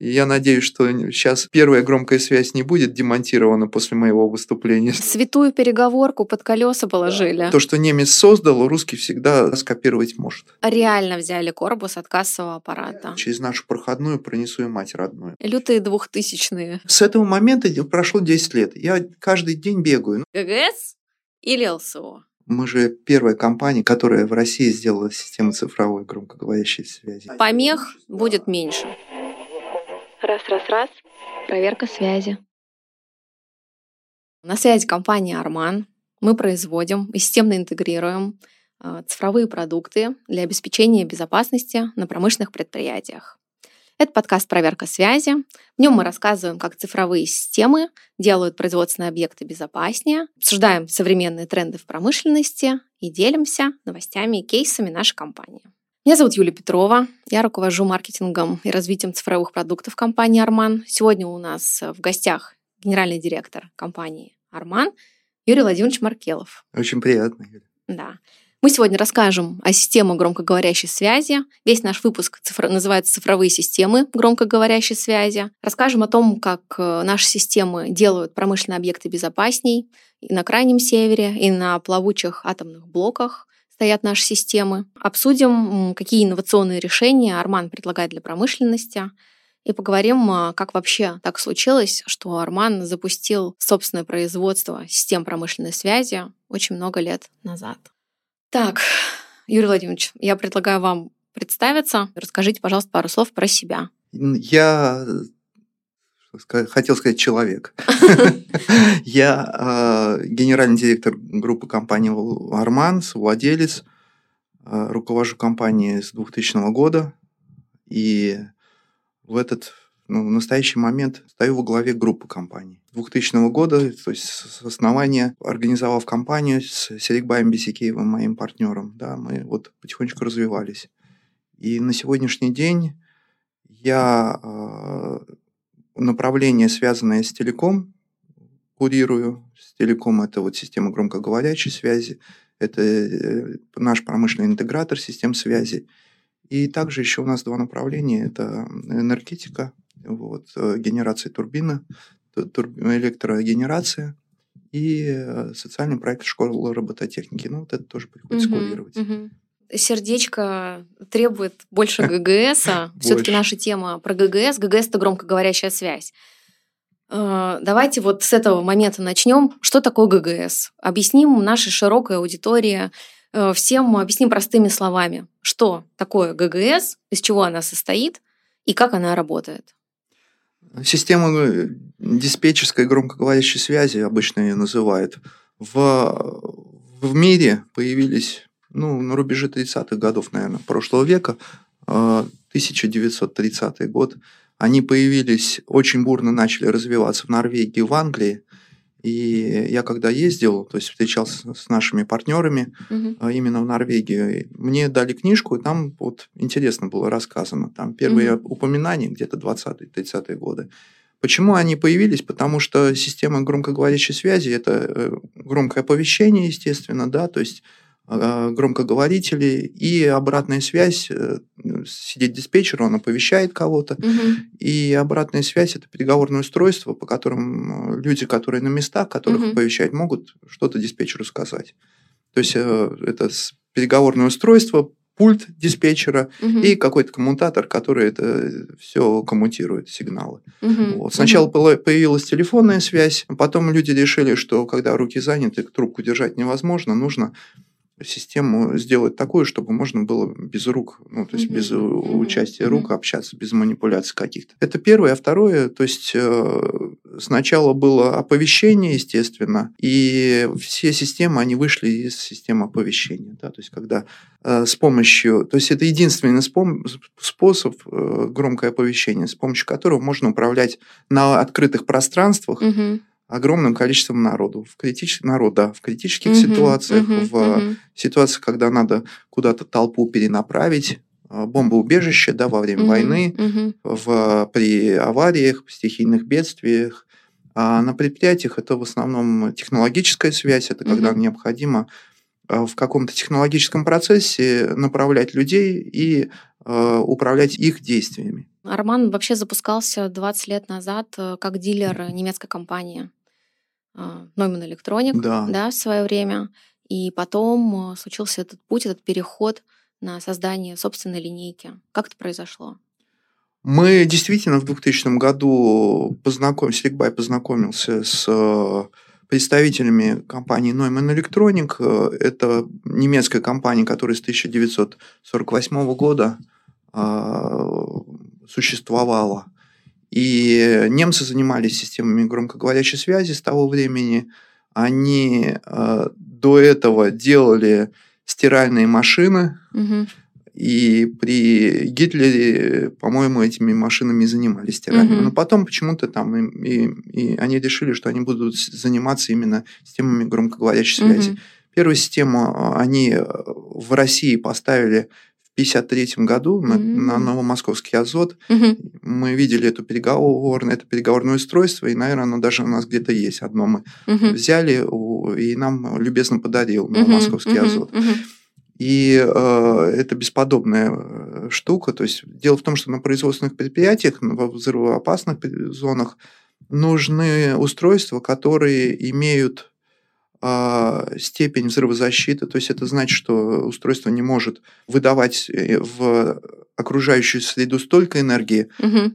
Я надеюсь, что сейчас первая громкая связь не будет демонтирована после моего выступления. Святую переговорку под колеса положили. То, что немец создал, русский всегда скопировать может. Реально взяли корпус от кассового аппарата. Через нашу проходную пронесу и мать родную. Лютые двухтысячные. С этого момента прошло 10 лет. Я каждый день бегаю. ГГС или ЛСО? Мы же первая компания, которая в России сделала систему цифровой громкоговорящей связи. Помех будет меньше. Раз, раз, раз. Проверка связи. На связи компания Арман. Мы производим и системно интегрируем э, цифровые продукты для обеспечения безопасности на промышленных предприятиях. Это подкаст «Проверка связи». В нем мы рассказываем, как цифровые системы делают производственные объекты безопаснее, обсуждаем современные тренды в промышленности и делимся новостями и кейсами нашей компании. Меня зовут Юлия Петрова. Я руковожу маркетингом и развитием цифровых продуктов компании «Арман». Сегодня у нас в гостях генеральный директор компании «Арман» Юрий Владимирович Маркелов. Очень приятно, Юля. Да. Мы сегодня расскажем о системах громкоговорящей связи. Весь наш выпуск цифр... называется «Цифровые системы громкоговорящей связи». Расскажем о том, как э, наши системы делают промышленные объекты безопасней и на Крайнем Севере, и на плавучих атомных блоках стоят наши системы. Обсудим, какие инновационные решения Арман предлагает для промышленности. И поговорим, а, как вообще так случилось, что Арман запустил собственное производство систем промышленной связи очень много лет назад. Так, Юрий Владимирович, я предлагаю вам представиться. Расскажите, пожалуйста, пару слов про себя. Я хотел сказать человек. Я а, генеральный директор группы компании Арман, владелец, а, руковожу компанией с 2000 года. И в этот ну, в настоящий момент стою во главе группы компаний. 2000 года, то есть с основания, организовав компанию с Серикбаем Бесикеевым, моим партнером, да, мы вот потихонечку развивались. И на сегодняшний день я а, направление, связанное с телеком, курирую. С телеком это вот система громкоговорящей связи, это э, наш промышленный интегратор систем связи. И также еще у нас два направления. Это энергетика, вот, э, генерация турбины, тур, электрогенерация и э, социальный проект школы робототехники. Ну, вот это тоже приходится угу, курировать. Угу сердечко требует больше ГГС. Все-таки наша тема про ГГС. ГГС это громкоговорящая связь. Э, давайте вот с этого момента начнем. Что такое ГГС? Объясним нашей широкой аудитории, э, всем объясним простыми словами, что такое ГГС, из чего она состоит и как она работает. Система э, диспетчерской громкоговорящей связи, обычно ее называют, в, в мире появились ну, на рубеже 30-х годов, наверное, прошлого века, 1930 а, год, они появились, очень бурно начали развиваться в Норвегии, в Англии. И я когда ездил, то есть встречался с нашими партнерами угу. именно в Норвегии, мне дали книжку, и там вот интересно было рассказано. Там первые угу. упоминания где-то 20-30-е годы. Почему они появились? Потому что система громкоговорящей связи – это э, громкое оповещение, естественно, да, то есть а, громкоговорители и обратная связь, э, сидеть диспетчер, он оповещает кого-то, угу. и обратная связь это переговорное устройство, по которым э, люди, которые на местах, которых угу. оповещать, могут что-то диспетчеру сказать. То есть э, это переговорное устройство, пульт диспетчера угу. и какой-то коммутатор, который это все коммутирует, сигналы. Угу. Вот. Сначала угу. появилась телефонная связь, потом люди решили, что когда руки заняты, трубку держать невозможно, нужно систему сделать такую, чтобы можно было без рук, ну, то есть mm-hmm. без mm-hmm. участия рук общаться, без манипуляций каких-то. Это первое. А второе, то есть э, сначала было оповещение, естественно, и все системы, они вышли из системы оповещения. Да, то есть когда э, с помощью, то есть это единственный способ э, громкое оповещение, с помощью которого можно управлять на открытых пространствах, mm-hmm огромным количеством народу. В критических, народа, в критических uh-huh, ситуациях, uh-huh, в uh-huh. ситуациях, когда надо куда-то толпу перенаправить, а, бомбоубежище да, во время uh-huh, войны, uh-huh. В, при авариях, стихийных бедствиях. А на предприятиях это в основном технологическая связь, это uh-huh. когда необходимо а, в каком-то технологическом процессе направлять людей и управлять их действиями. Арман вообще запускался 20 лет назад как дилер немецкой компании Neumann Electronic да. Да, в свое время. И потом случился этот путь, этот переход на создание собственной линейки. Как это произошло? Мы действительно в 2000 году познакомились, Рикбай познакомился с э, представителями компании Neumann Electronic. Это немецкая компания, которая с 1948 года существовала. И немцы занимались системами громкоговорящей связи с того времени. Они до этого делали стиральные машины, угу. И при Гитлере, по-моему, этими машинами занимались стиральными. Угу. Но потом почему-то там и, и, и они решили, что они будут заниматься именно системами громкоговорящей связи. Угу. Первую систему а, они э, в России поставили 1953 году на, mm на Новомосковский Азот. mm Мы видели эту переговорное, это переговорное устройство, и, наверное, оно даже у нас где-то есть. Одно мы mm взяли, и нам любезно подарил Новомосковский mm Азот. mm и э, это бесподобная э, штука. То есть дело в том, что на производственных предприятиях, во взрывоопасных зонах нужны устройства, которые имеют степень взрывозащиты. То есть это значит, что устройство не может выдавать э, в окружающую среду столько энергии, угу.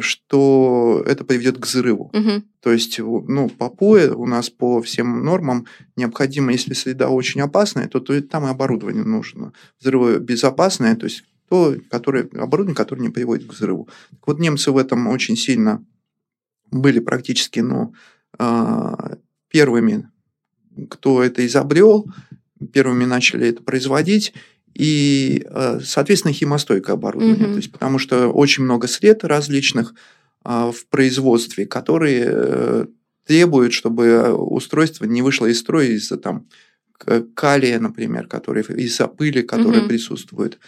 что это приведет к взрыву. Угу. То есть, ну, по ПОЭ у нас по всем нормам необходимо, если среда очень опасная, то, то там и оборудование нужно. Взрывобезопасное, то есть то которое, оборудование, которое не приводит к взрыву. Так вот, немцы в этом очень сильно были практически ну, а, первыми, кто это изобрел, первыми начали это производить и, э, соответственно, химостойкое оборудование. Mm-hmm. То есть, потому что очень много сред различных а, в производстве, которые э, требуют, чтобы устройство не вышло из строя из-за там калия, например, который из-за пыли, которая mm-hmm. присутствует,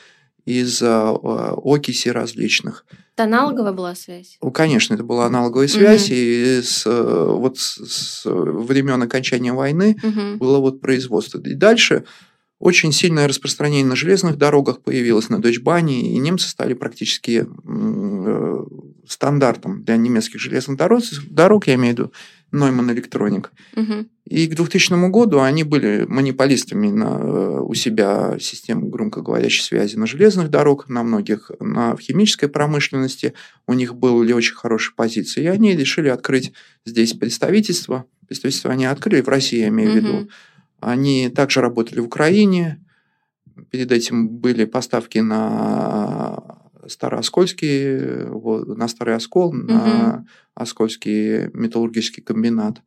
из-за а, окиси различных. Это аналоговая была связь? Ну, конечно, это была аналоговая связь, mm-hmm. и с, э, вот с, с времен окончания войны mm-hmm. было вот производство. И дальше очень сильное распространение на железных дорогах появилось, на Дойчбане, и немцы стали практически э, стандартом для немецких железных дорог, дорог я имею в виду Neumann Electronic. Угу. И к 2000 году они были монополистами на, э, у себя системы громкоговорящей связи на железных дорогах, на многих, на, в химической промышленности. У них были очень хорошие позиции. И они решили открыть здесь представительство. Представительство они открыли в России, я имею в виду. Они также работали в Украине. Перед этим были поставки на Старооскольский, на Старый Оскол, угу. на Оскольский металлургический комбинат.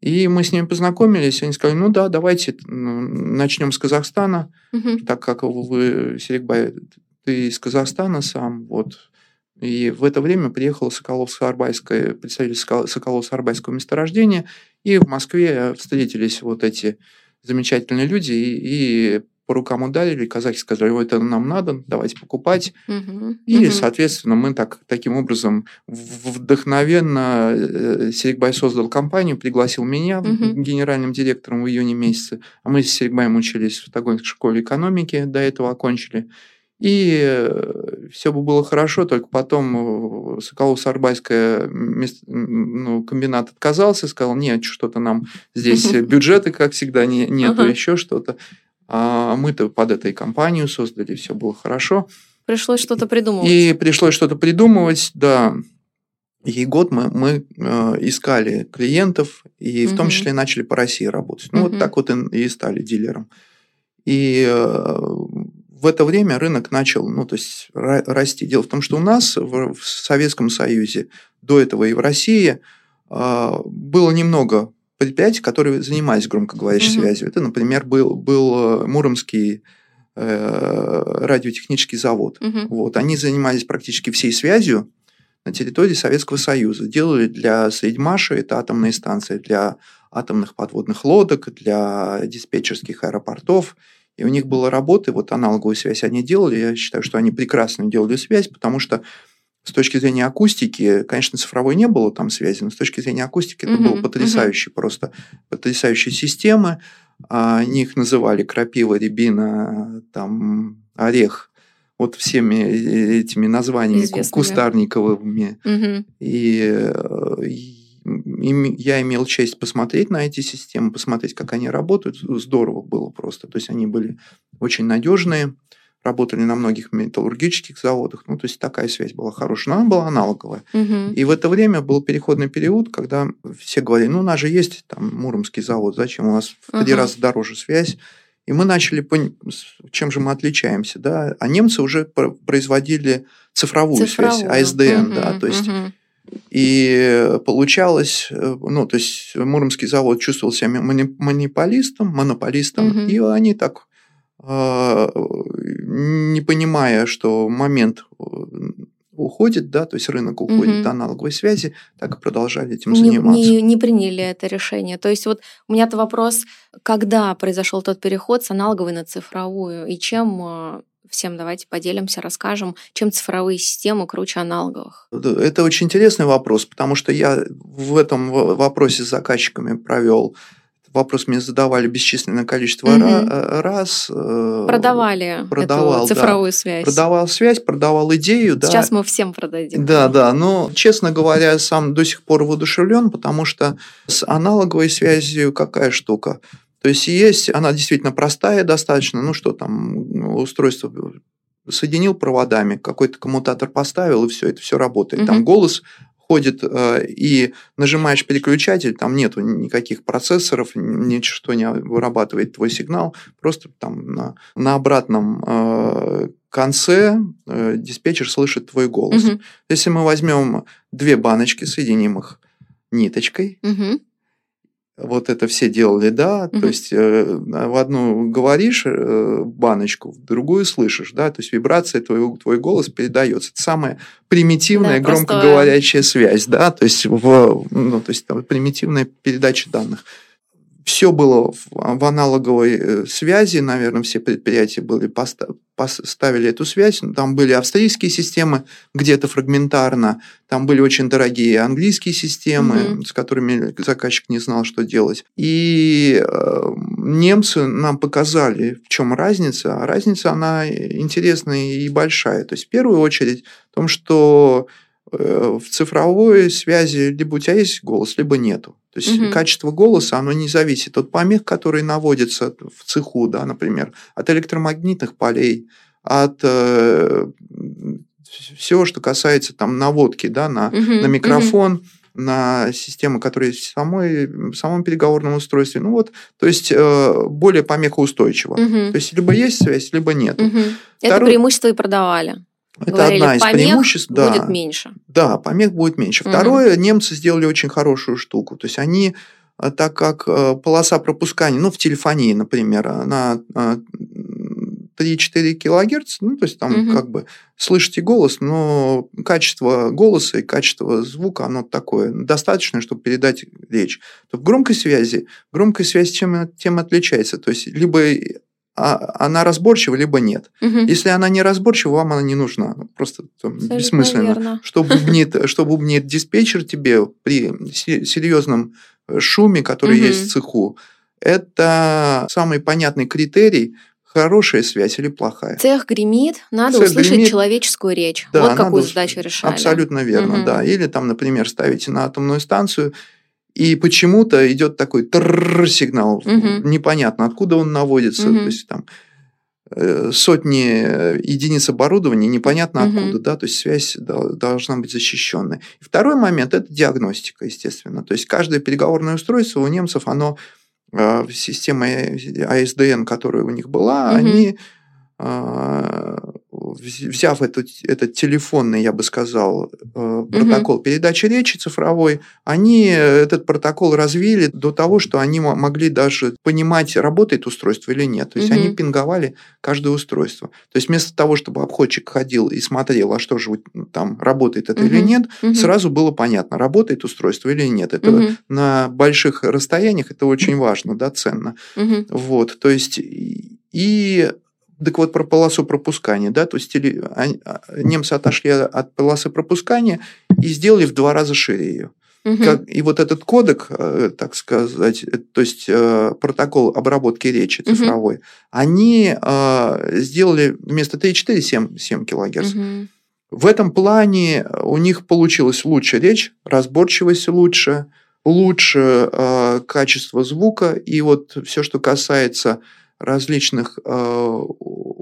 И мы с ними познакомились, они сказали, ну да, давайте начнем с Казахстана, угу. так как вы, Серикбай, ты из Казахстана сам, вот. И в это время приехал Соколовско-Арбайское, представитель Соколовско-Арбайского месторождения, и в Москве встретились вот эти замечательные люди, и, и по рукам ударили, казахи сказали, ой, это нам надо, давайте покупать. Угу, и, угу. соответственно, мы так, таким образом вдохновенно э, Серикбай создал компанию, пригласил меня угу. генеральным директором в июне месяце, а мы с Серикбаем учились в Тагонской школе экономики, до этого окончили. И э, все бы было хорошо, только потом э, Соколов-Сарбайская ну, комбинат отказался, сказал, нет, что-то нам здесь бюджеты, как всегда, не, нету, еще что-то. А мы-то под этой компанию создали, все было хорошо. Пришлось что-то придумывать. И пришлось что-то придумывать, да. И год мы, мы э, искали клиентов, и угу. в том числе начали по России работать. Ну, угу. вот так вот и, и стали дилером. И э, в это время рынок начал, ну, то есть расти. Дело в том, что у нас в, в Советском Союзе до этого и в России э, было немного предприятий, которые занимались громкоговорящей угу. связью. Это, например, был, был Муромский э, радиотехнический завод. Угу. Вот. Они занимались практически всей связью на территории Советского Союза. Делали для Средьмаша, это атомные станции, для атомных подводных лодок, для диспетчерских аэропортов – и у них была работа, вот аналоговую связь они делали. Я считаю, что они прекрасно делали связь, потому что с точки зрения акустики, конечно, цифровой не было там связи, но с точки зрения акустики mm-hmm. это было потрясающе, mm-hmm. просто потрясающие системы. Они их называли крапива, рябина, там, орех, вот всеми этими названиями Известными. кустарниковыми. Угу. И, и я имел честь посмотреть на эти системы, посмотреть, как они работают. Здорово было просто. То есть они были очень надежные работали на многих металлургических заводах, ну, то есть такая связь была хорошая, но она была аналоговая. Угу. И в это время был переходный период, когда все говорили, ну, у нас же есть там Муромский завод, зачем у нас в три угу. раза дороже связь, и мы начали чем же мы отличаемся, да, а немцы уже производили цифровую, цифровую. связь, ASDN, угу, да, то есть угу. И получалось, э, ну, то есть Муромский завод чувствовал себя монополистом, монополистом, угу. и они так не понимая, что момент э, уходит, да, то есть рынок уходит угу. аналоговой связи, так и продолжали этим не, заниматься. Не, не приняли это решение. То есть вот у меня-то вопрос, когда произошел тот переход с аналоговой на цифровую, и чем э, всем давайте поделимся, расскажем, чем цифровые системы круче аналоговых. Это очень интересный вопрос, потому что я в этом вопросе с заказчиками провел вопрос мне задавали бесчисленное количество угу. раз. Э, продавали продавал, эту цифровую да. связь. Продавал связь, продавал идею. Сейчас да. мы всем продадим. Да, да. Но, честно говоря, сам до сих пор воодушевлен, потому что с аналоговой связью какая штука? То есть есть, она действительно простая достаточно, ну что там, устройство соединил проводами, какой-то коммутатор поставил, и все, это все работает. Угу. Там голос ходит э, и нажимаешь переключатель, там нету никаких процессоров, ничто не вырабатывает твой сигнал, просто там на, на обратном э, конце э, диспетчер слышит твой голос. Угу. Если мы возьмем две баночки, соединим их ниточкой, угу вот это все делали, да, угу. то есть э, в одну говоришь э, баночку, в другую слышишь, да, то есть вибрация твой, твой голос передается. Это самая примитивная да, громкоговорящая связь, да, то есть в, ну, то есть там, примитивная передача данных все было в, аналоговой э, связи, наверное, все предприятия были поставили эту связь. Там были австрийские системы где-то фрагментарно, там были очень дорогие английские системы, mm-hmm. с которыми заказчик не знал, что делать. И э, немцы нам показали, в чем разница. А разница, она интересная и большая. То есть, в первую очередь, в том, что Э, в цифровой связи либо у тебя есть голос, либо нету. То есть угу. качество голоса, оно не зависит от помех, которые наводятся в цеху, да, например, от электромагнитных полей, от э, всего, что касается там наводки да, на, угу. на микрофон. Угу на систему, которая есть в, самой, в самом переговорном устройстве. Ну вот, то есть э, более помехоустойчиво. Угу. То есть либо есть связь, либо нет. Угу. Второе... Это преимущество и продавали. Это Говорили, одна из преимуществ. Да, будет меньше. Да, помех будет меньше. Угу. Второе, немцы сделали очень хорошую штуку. То есть они, э, так как э, полоса пропускания, ну, в телефонии, например, она 3-4 э, килогерц, ну, то есть там угу. как бы слышите голос, но качество голоса и качество звука, оно такое, достаточно, чтобы передать речь. То в громкой связи, громкая связь чем, тем отличается. То есть либо а она разборчива, либо нет. Угу. Если она не разборчива, вам она не нужна. Ну, просто там, бессмысленно. Верно. Что бубнит, что бубнит диспетчер тебе при серьезном э, шуме, который угу. есть в цеху, это самый понятный критерий, хорошая связь или плохая. Цех гремит, надо Цех услышать гремит, человеческую речь. Да, вот какую задачу решали. Абсолютно верно, угу. да. Или там, например, ставите на атомную станцию и почему-то идет такой сигнал, угу. непонятно, откуда он наводится, угу. то есть там э, сотни э, единиц оборудования, непонятно угу. откуда, да, то есть связь должна быть защищенной. Второй момент – это диагностика, естественно. То есть каждое переговорное устройство у немцев, оно э, система ASDN, которая у них была, угу. они взяв этот, этот телефонный, я бы сказал, э, протокол угу. передачи речи цифровой, они этот протокол развили до того, что они могли даже понимать, работает устройство или нет. То есть угу. они пинговали каждое устройство. То есть вместо того, чтобы обходчик ходил и смотрел, а что же там работает это угу. или нет, угу. сразу было понятно, работает устройство или нет. Это угу. на больших расстояниях это очень важно, да, ценно. Угу. Вот, то есть и так вот, про полосу пропускания, да, то есть немцы отошли от полосы пропускания и сделали в два раза шире ее. Угу. Как, и вот этот кодек, э, так сказать, э, то есть э, протокол обработки речи цифровой, угу. они сделали вместо 3,4 7, 7 килогерц. Угу. В этом плане у них получилась лучше речь, разборчивость лучше, лучше э, качество звука. И вот все, что касается различных э,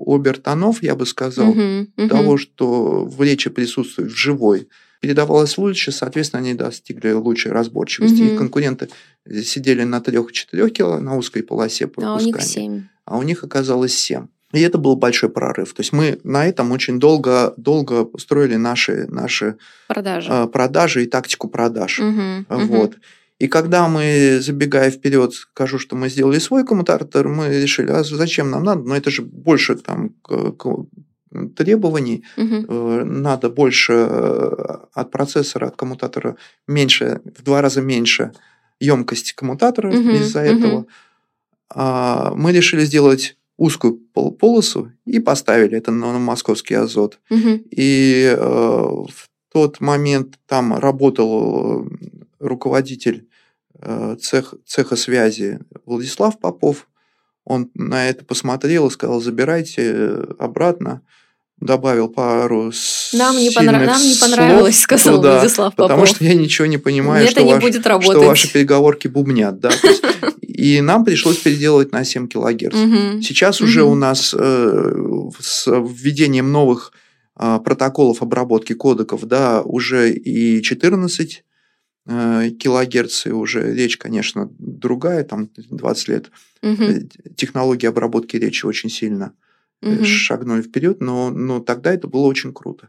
обертонов, я бы сказал, uh-huh, uh-huh. того, что в речи присутствует в живой, передавалось лучше, соответственно, они достигли лучшей разборчивости. Uh-huh. Их конкуренты сидели на 3-4 кило на узкой полосе пропускания. А у них 7. А у них оказалось 7. И это был большой прорыв. То есть мы на этом очень долго, долго строили наши, наши продажи. Э, продажи и тактику продаж. Угу, вот. Угу. И когда мы, забегая вперед, скажу, что мы сделали свой коммутатор, мы решили, а зачем нам надо? Но ну, это же больше там требований, угу. надо больше э, от процессора, от коммутатора меньше, в два раза меньше емкости коммутатора угу. из-за угу. этого. А, мы решили сделать узкую полосу и поставили это на московский азот. Угу. И э, в тот момент там работал руководитель э, цех, цеха связи Владислав Попов. Он на это посмотрел и сказал, забирайте обратно. Добавил пару нам не, понрав... Нам не понравилось, сказал туда, Владислав Попов. Потому что я ничего не понимаю, это что, не ваш... будет работать. что ваши переговорки бубнят. Да? И нам пришлось переделывать на 7 килогерц. Сейчас уже у нас э, с введением новых э, протоколов обработки кодеков, да, уже и 14 э, килогерц, и уже речь, конечно, другая, там 20 лет. Угу. Технологии обработки речи очень сильно угу. шагнули вперед, но, но тогда это было очень круто.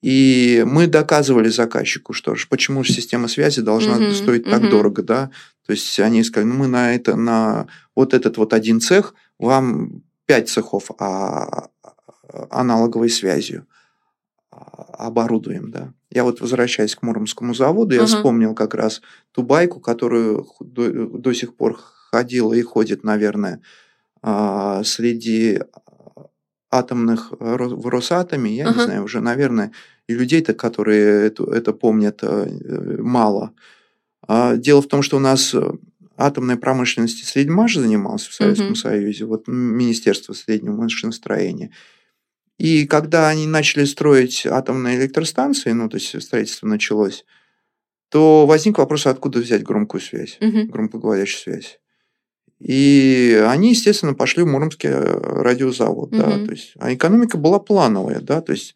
И мы доказывали заказчику, что же, почему же система связи должна uh-huh, стоить uh-huh. так дорого, да? То есть они сказали, ну мы на это, на вот этот вот один цех, вам пять цехов а, аналоговой связью оборудуем, да. Я вот возвращаясь к Муромскому заводу, я uh-huh. вспомнил как раз ту байку, которую до, до сих пор ходила и ходит, наверное, а, среди атомных э, в Росатоме, я uh-huh. не знаю, уже, наверное, и людей-то, которые это, это помнят, э, мало. А дело в том, что у нас э, атомной промышленности Средмаш занимался в Советском uh-huh. Союзе, вот Министерство среднего машиностроения. И когда они начали строить атомные электростанции, ну, то есть строительство началось, то возник вопрос, откуда взять громкую связь, uh-huh. громкоговорящую связь. И они, естественно, пошли в Муромский э, радиозавод. Угу. Да, то есть, а экономика была плановая. Да, то есть,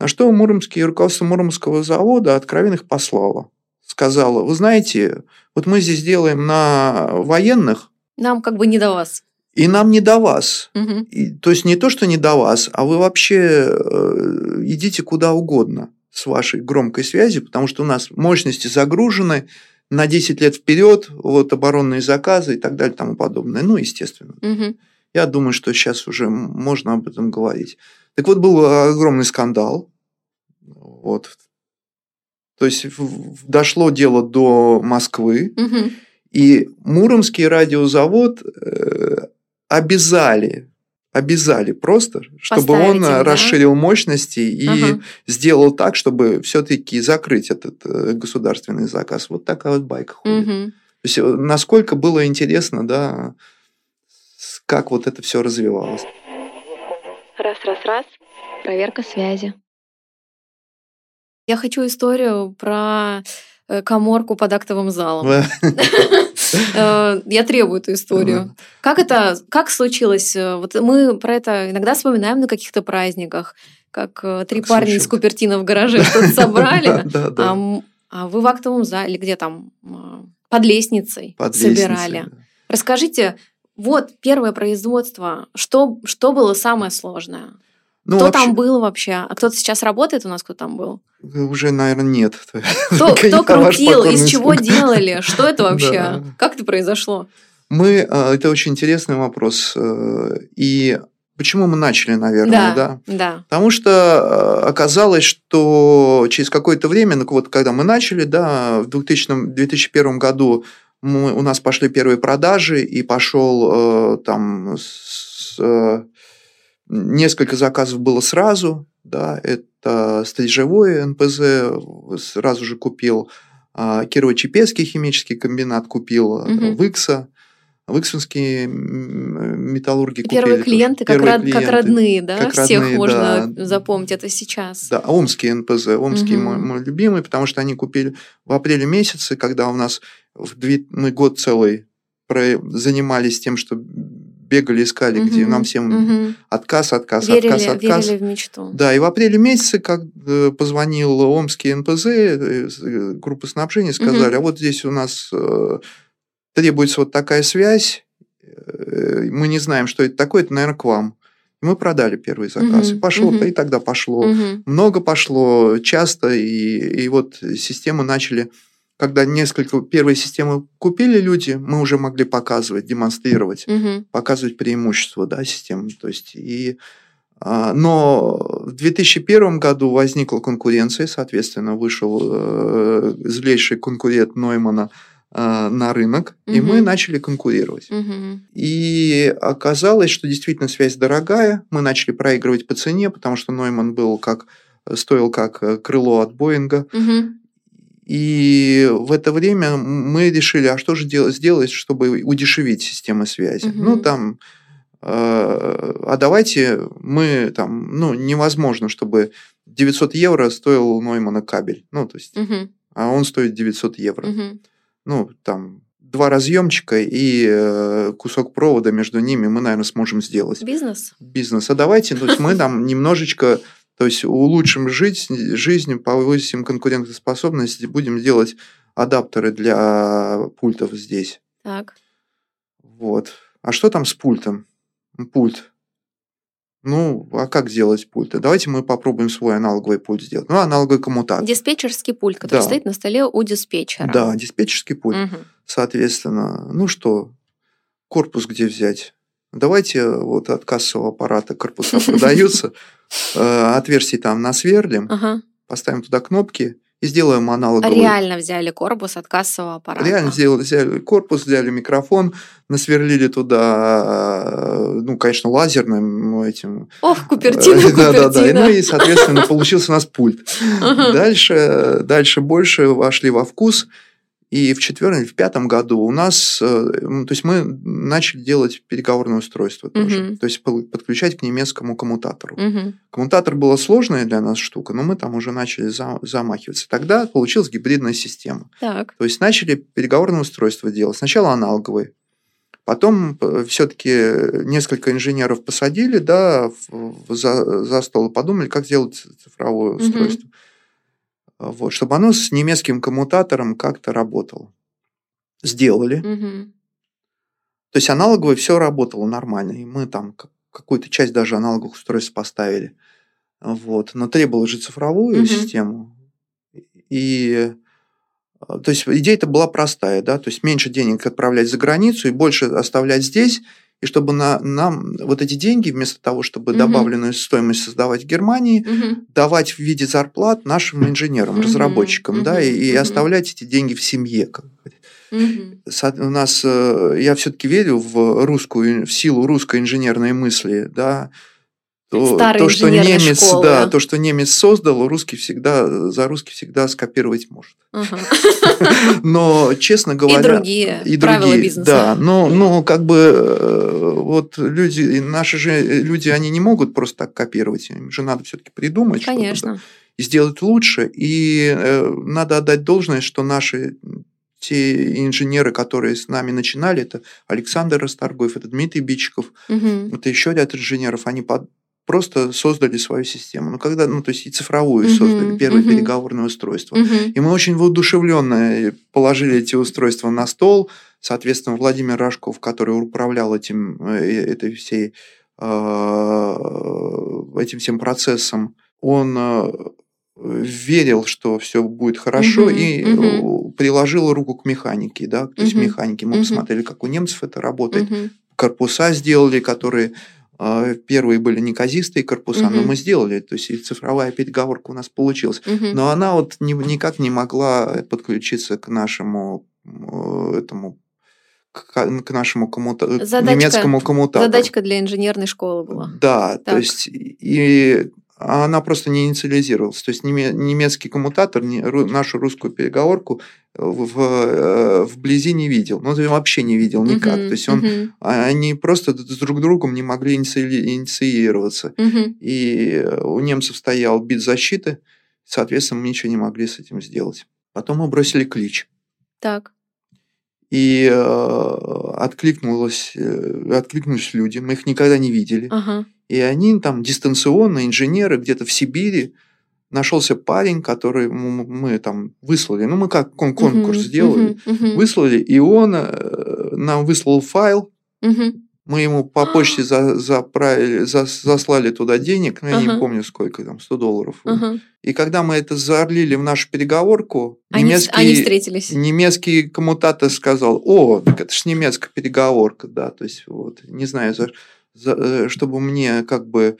на что Муромский руководство Муромского завода откровенно их послало. Сказала, вы знаете, вот мы здесь делаем на военных. Нам как бы не до вас. И нам не до вас. Угу. И, то есть не то, что не до вас, а вы вообще э, идите куда угодно с вашей громкой связью, потому что у нас мощности загружены, на 10 лет вперед, вот оборонные заказы и так далее и тому подобное. Ну, естественно. Угу. Я думаю, что сейчас уже можно об этом говорить. Так вот, был огромный скандал. Вот. То есть дошло дело до Москвы, угу. и Муромский радиозавод э, обязали обязали просто, чтобы Поставить он им, расширил да? мощности и ага. сделал так, чтобы все-таки закрыть этот э, государственный заказ. Вот такая вот байка ходит. Угу. То есть, э, насколько было интересно, да, как вот это все развивалось. Раз, раз, раз. Проверка связи. Я хочу историю про э, коморку под актовым залом. Э, я требую эту историю. Как это, как случилось? Э, вот мы про это иногда вспоминаем на каких-то праздниках, как э, три парня из Купертина в гараже что-то собрали, а вы в актовом зале, где там под лестницей собирали. Расскажите, вот первое производство, что, что было самое сложное? Ну, кто вообще... там был вообще? А кто-то сейчас работает у нас, кто там был? Уже, наверное, нет. Кто, кто крутил, из чего делали? Что это вообще? Как это произошло? Мы, э, это очень интересный вопрос. Э, и почему мы начали, наверное, да? Да. да. Потому что э, оказалось, что через какое-то время, ну вот когда мы начали, да, в 2000, 2001 году мы, у нас пошли первые продажи, и пошел там с, Несколько заказов было сразу, да, это стрижевое НПЗ, сразу же купил А, Кирово-Чепецкий химический комбинат купил, угу. Выкса, Выксинские металлурги купили. Первые клиенты, как, Первые род, клиенты как родные, да? Как Всех родные, можно да. запомнить это сейчас. Да, омские НПЗ, омские угу. мой, мой любимый, потому что они купили в апреле месяце, когда у нас в две, мы год целый про, занимались тем, что бегали, искали, угу, где нам всем угу. отказ, отказ, верили, отказ, отказ. Верили в мечту. Да, и в апреле месяце, как э, позвонил Омский НПЗ, э, э, группа снабжения, сказали, угу. а вот здесь у нас требуется вот такая связь, мы не знаем, что это такое, это, наверное, к вам. Мы продали первый заказ. Угу, и пошло, угу. и тогда пошло. Угу. Много пошло, часто, и, и вот системы начали когда несколько первые системы купили люди, мы уже могли показывать, демонстрировать, угу. показывать преимущества да, системы. То есть и а, но в 2001 году возникла конкуренция, соответственно, вышел э, злейший конкурент Ноймана э, на рынок, угу. и мы начали конкурировать. Угу. И оказалось, что действительно связь дорогая, мы начали проигрывать по цене, потому что Нойман был как стоил как э, крыло от Боинга. Угу. И в это время мы решили, а что же делать, сделать, чтобы удешевить систему связи? Угу. Ну, там, э, а давайте мы там, ну, невозможно, чтобы 900 евро стоил Ноймана кабель. Ну, то есть, угу. а он стоит 900 евро. Угу. Ну, там, два разъемчика и э, кусок провода между ними мы, наверное, сможем сделать. Бизнес? Бизнес. А давайте, то есть мы там немножечко то есть улучшим жизнь, жизнь повысим конкурентоспособность, будем делать адаптеры для пультов здесь. Так. Вот. А что там с пультом? Пульт. Ну, а как сделать пульт? Давайте мы попробуем свой аналоговый пульт сделать. Ну, аналоговый коммутатор. Диспетчерский пульт, который да. стоит на столе у диспетчера. Да, диспетчерский пульт. Угу. Соответственно, ну что, корпус где взять? Давайте вот от кассового аппарата корпуса продаются, э, отверстий там насверлим, поставим туда кнопки и сделаем аналоговый. Реально взяли корпус от кассового аппарата. Реально сделали, взяли корпус, взяли микрофон, насверлили туда, э, ну, конечно, лазерным этим. Ох, Купертино, Да, да, да. Ну и, соответственно, получился у нас пульт. Дальше, дальше больше вошли во вкус. И в четвертом в пятом году у нас, э, то есть мы начали делать переговорное устройство тоже, uh-huh. то есть подключать к немецкому коммутатору. Uh-huh. Коммутатор была сложная для нас штука, но мы там уже начали за, замахиваться. Тогда получилась гибридная система. Так. То есть начали переговорное устройство делать. Сначала аналоговые, Потом э, все-таки несколько инженеров посадили, да, за, за стол и подумали, как сделать цифровое устройство. Угу вот, чтобы оно с немецким коммутатором как-то работало. Сделали. Угу. То есть аналоговое все работало нормально, и мы там какую-то часть даже аналоговых устройств поставили. Вот. Но требовалось же цифровую угу. систему. И то есть идея-то была простая, да, то есть меньше денег отправлять за границу и больше оставлять здесь, и чтобы на, нам вот эти деньги, вместо того, чтобы угу. добавленную стоимость создавать в Германии, угу. давать в виде зарплат нашим инженерам, угу. разработчикам, угу. да, и, и угу. оставлять эти деньги в семье. Как угу. У нас, э, я все-таки верю в русскую, в силу русской инженерной мысли, да, то, то, что немец, школы. да, то, что немец создал, русский всегда за русский всегда скопировать может. Но, честно говоря, и другие и правила другие, бизнеса. Да, но, но как бы э, вот люди, наши же люди, они не могут просто так копировать, им же надо все-таки придумать Конечно. и сделать лучше. И э, надо отдать должное, что наши те инженеры, которые с нами начинали, это Александр Расторгуев, это Дмитрий Бичиков, угу. это еще ряд инженеров, они под, просто создали свою систему. Ну, когда, ну, то есть и цифровую uh-huh, создали, первое uh-huh. переговорное устройство. Uh-huh. И мы очень воодушевленно положили эти устройства на стол. Соответственно, Владимир Рожков, который управлял этим, э, этой всей, э, этим всем процессом, он э, верил, что все будет хорошо, uh-huh, и uh-huh. приложил руку к механике, да, то есть uh-huh. механики. Мы uh-huh. посмотрели, как у немцев это работает. Uh-huh. Корпуса сделали, которые первые были неказистые корпуса, угу. но мы сделали, то есть и цифровая переговорка у нас получилась. Угу. Но она вот ни, никак не могла подключиться к нашему э, этому к, к нашему коммута... задачка, немецкому коммутатору. Задачка для инженерной школы была. Да, так. то есть и она просто не инициализировалась. То есть немецкий коммутатор нашу русскую переговорку в, вблизи не видел. Ну, вообще не видел никак. Uh-huh, То есть он, uh-huh. они просто с друг другом не могли инициироваться. Uh-huh. И у немцев стоял бит защиты, соответственно, мы ничего не могли с этим сделать. Потом мы бросили клич. Так. И э, откликнулось, э, откликнулись люди, мы их никогда не видели. Ага. И они там дистанционно, инженеры где-то в Сибири, нашелся парень, который мы, мы там выслали, ну мы как конкурс uh-huh, сделали, uh-huh, uh-huh. выслали, и он э, нам выслал файл, uh-huh. Мы ему по почте за, заправили, за, заслали туда денег, ну, я ага. не помню сколько, там, 100 долларов. Ага. И когда мы это заорлили в нашу переговорку, они, немецкий, они встретились. немецкий коммутатор сказал, о, так это же немецкая переговорка, да, то есть вот, не знаю, за, чтобы мне как бы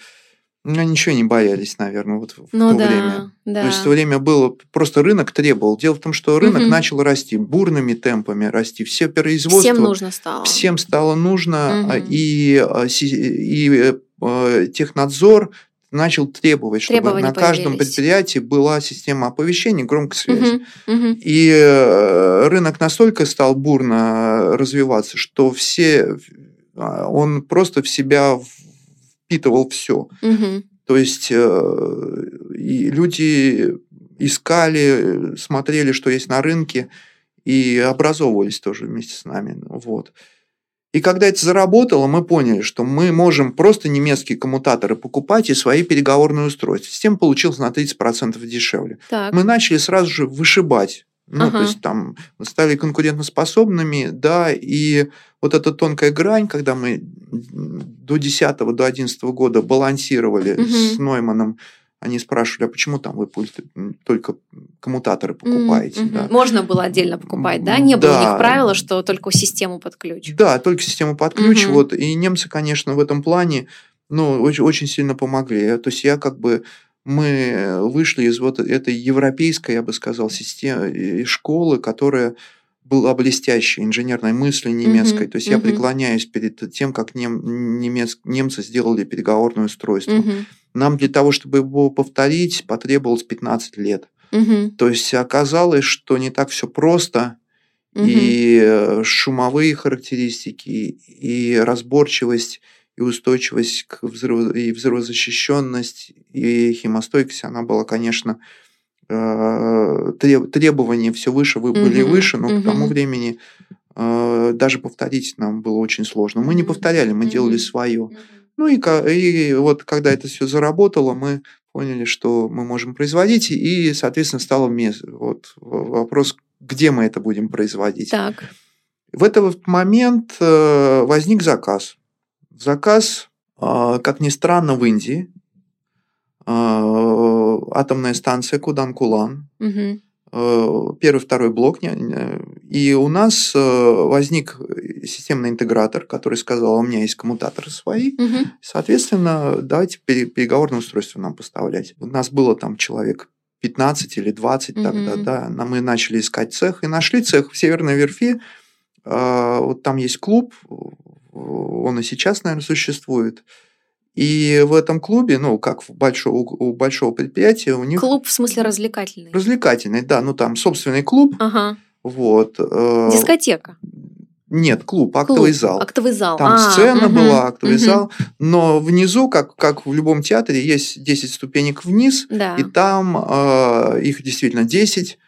ну, ничего не боялись, наверное, вот в ну, то да, время. Да. То есть в то время было, просто рынок требовал. Дело в том, что рынок угу. начал расти, бурными темпами расти. Все производства... Всем нужно стало. Всем стало нужно, угу. и, а, и, и технадзор начал требовать, чтобы Требования на каждом появились. предприятии была система оповещений громкой связи. Угу, угу. И э, рынок настолько стал бурно развиваться, что все он просто в себя впитывал все. Угу. То есть э, и люди искали, смотрели, что есть на рынке, и образовывались тоже вместе с нами. Вот. И когда это заработало, мы поняли, что мы можем просто немецкие коммутаторы покупать и свои переговорные устройства. Система получилась на 30% дешевле. Так. Мы начали сразу же вышибать ну, ага. то есть там стали конкурентоспособными, да, и вот эта тонкая грань, когда мы до 10 до 11 года балансировали угу. с Нойманом, они спрашивали, а почему там вы только коммутаторы покупаете? Mm-hmm. Да? Можно было отдельно покупать, да? Не да. было у них правила, что только систему под ключ. Да, только систему под ключ. Mm-hmm. Вот. И немцы, конечно, в этом плане ну, очень, очень сильно помогли. То есть я как бы мы вышли из вот этой европейской, я бы сказал, системы, школы, которая была блестящей инженерной мысли немецкой. Mm-hmm. То есть mm-hmm. я преклоняюсь перед тем, как нем, немец, немцы сделали переговорное устройство. Mm-hmm. Нам для того, чтобы его повторить, потребовалось 15 лет. Mm-hmm. То есть оказалось, что не так все просто. Mm-hmm. И шумовые характеристики, и разборчивость и устойчивость к взрыву, и взрывозащищенность, и химостойкость, она была, конечно, э, требования все выше были угу, выше, но угу. к тому времени э, даже повторить нам было очень сложно. Мы не повторяли, мы делали свое. Ну и, и вот когда это все заработало, мы поняли, что мы можем производить, и, соответственно, стало вот, вопрос, где мы это будем производить. Так. В этот момент э, возник заказ заказ, а, как ни странно, в Индии. А, атомная станция Кудан-Кулан. Угу. Первый, второй блок. И у нас возник системный интегратор, который сказал, у меня есть коммутаторы свои. Угу. Соответственно, давайте переговорное устройство нам поставлять. У нас было там человек 15 или 20 угу. тогда, да. Мы начали искать цех и нашли цех в Северной Верфи. Вот там есть клуб, он и сейчас, наверное, существует. И в этом клубе, ну, как в большого, у большого предприятия, у них... Клуб в смысле развлекательный? Развлекательный, да. Ну, там собственный клуб. Ага. Вот. Э, Дискотека? Нет, клуб, актовый клуб, зал. Актовый зал. Там а, сцена угу, была, актовый угу. зал. Но внизу, как, как в любом театре, есть 10 ступенек вниз. Да. И там э, их действительно 10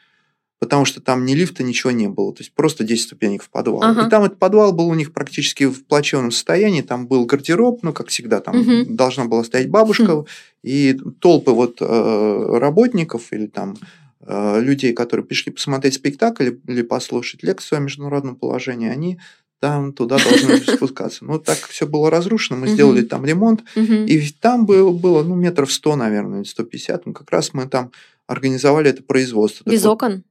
потому что там ни лифта, ничего не было. То есть просто 10 ступенек в подвал. Ага. И там этот подвал был у них практически в плачевном состоянии. Там был гардероб, ну, как всегда, там угу. должна была стоять бабушка. Хм. И толпы вот э, работников или там э, людей, которые пришли посмотреть спектакль или, или послушать лекцию о международном положении, они там туда должны спускаться. Ну, так все было разрушено, мы сделали там ремонт, и там было, было, ну, метров 100, наверное, 150, ну, как раз мы там организовали это производство. Без окон?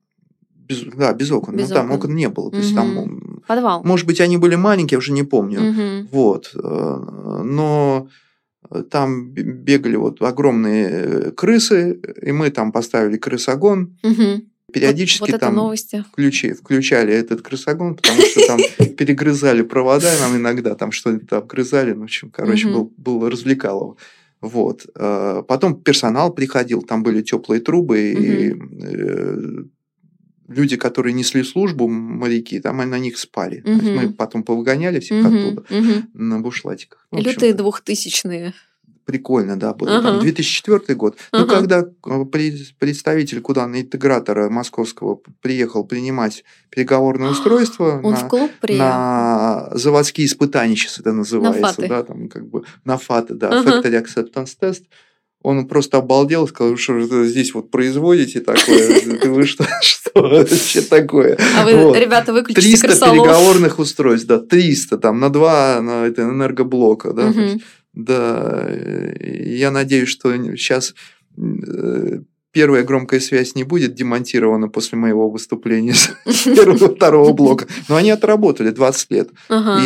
Без, да, без окон. Без ну, там окон. окон не было. То есть там, Подвал. Может быть, они были маленькие, я уже не помню. Угу. Вот. Э, но там бегали вот огромные э, крысы, и мы там поставили крысогон. Угу. Периодически вот, вот там новости. Включи, включали этот крысогон, потому что там перегрызали провода, нам иногда там что-то обгрызали. Ну, в общем, короче, был, был развлекалово. Вот. Э, потом персонал приходил, там были теплые трубы, и люди, которые несли службу, моряки, там на них спали. Угу. мы потом повыгоняли всех угу. оттуда угу. на бушлатиках. Ну, Лютые двухтысячные прикольно, да, было. Ага. Там 2004 год. Ага. Ну, когда э, представитель куда на интегратора московского приехал принимать переговорное устройство Он на, в клуб на заводские испытания, сейчас это называется, на фаты. да, там как бы на фаты, да, ага. Factory Acceptance Test. Он просто обалдел, сказал, что вы здесь вот производите такое, вы что, что вообще такое? А вы, ребята, выключите 300 переговорных устройств, да, 300 там на два на это энергоблока, да, да, я надеюсь, что сейчас э, первая громкая связь не будет демонтирована после моего выступления с первого второго блока. Но они отработали 20 лет.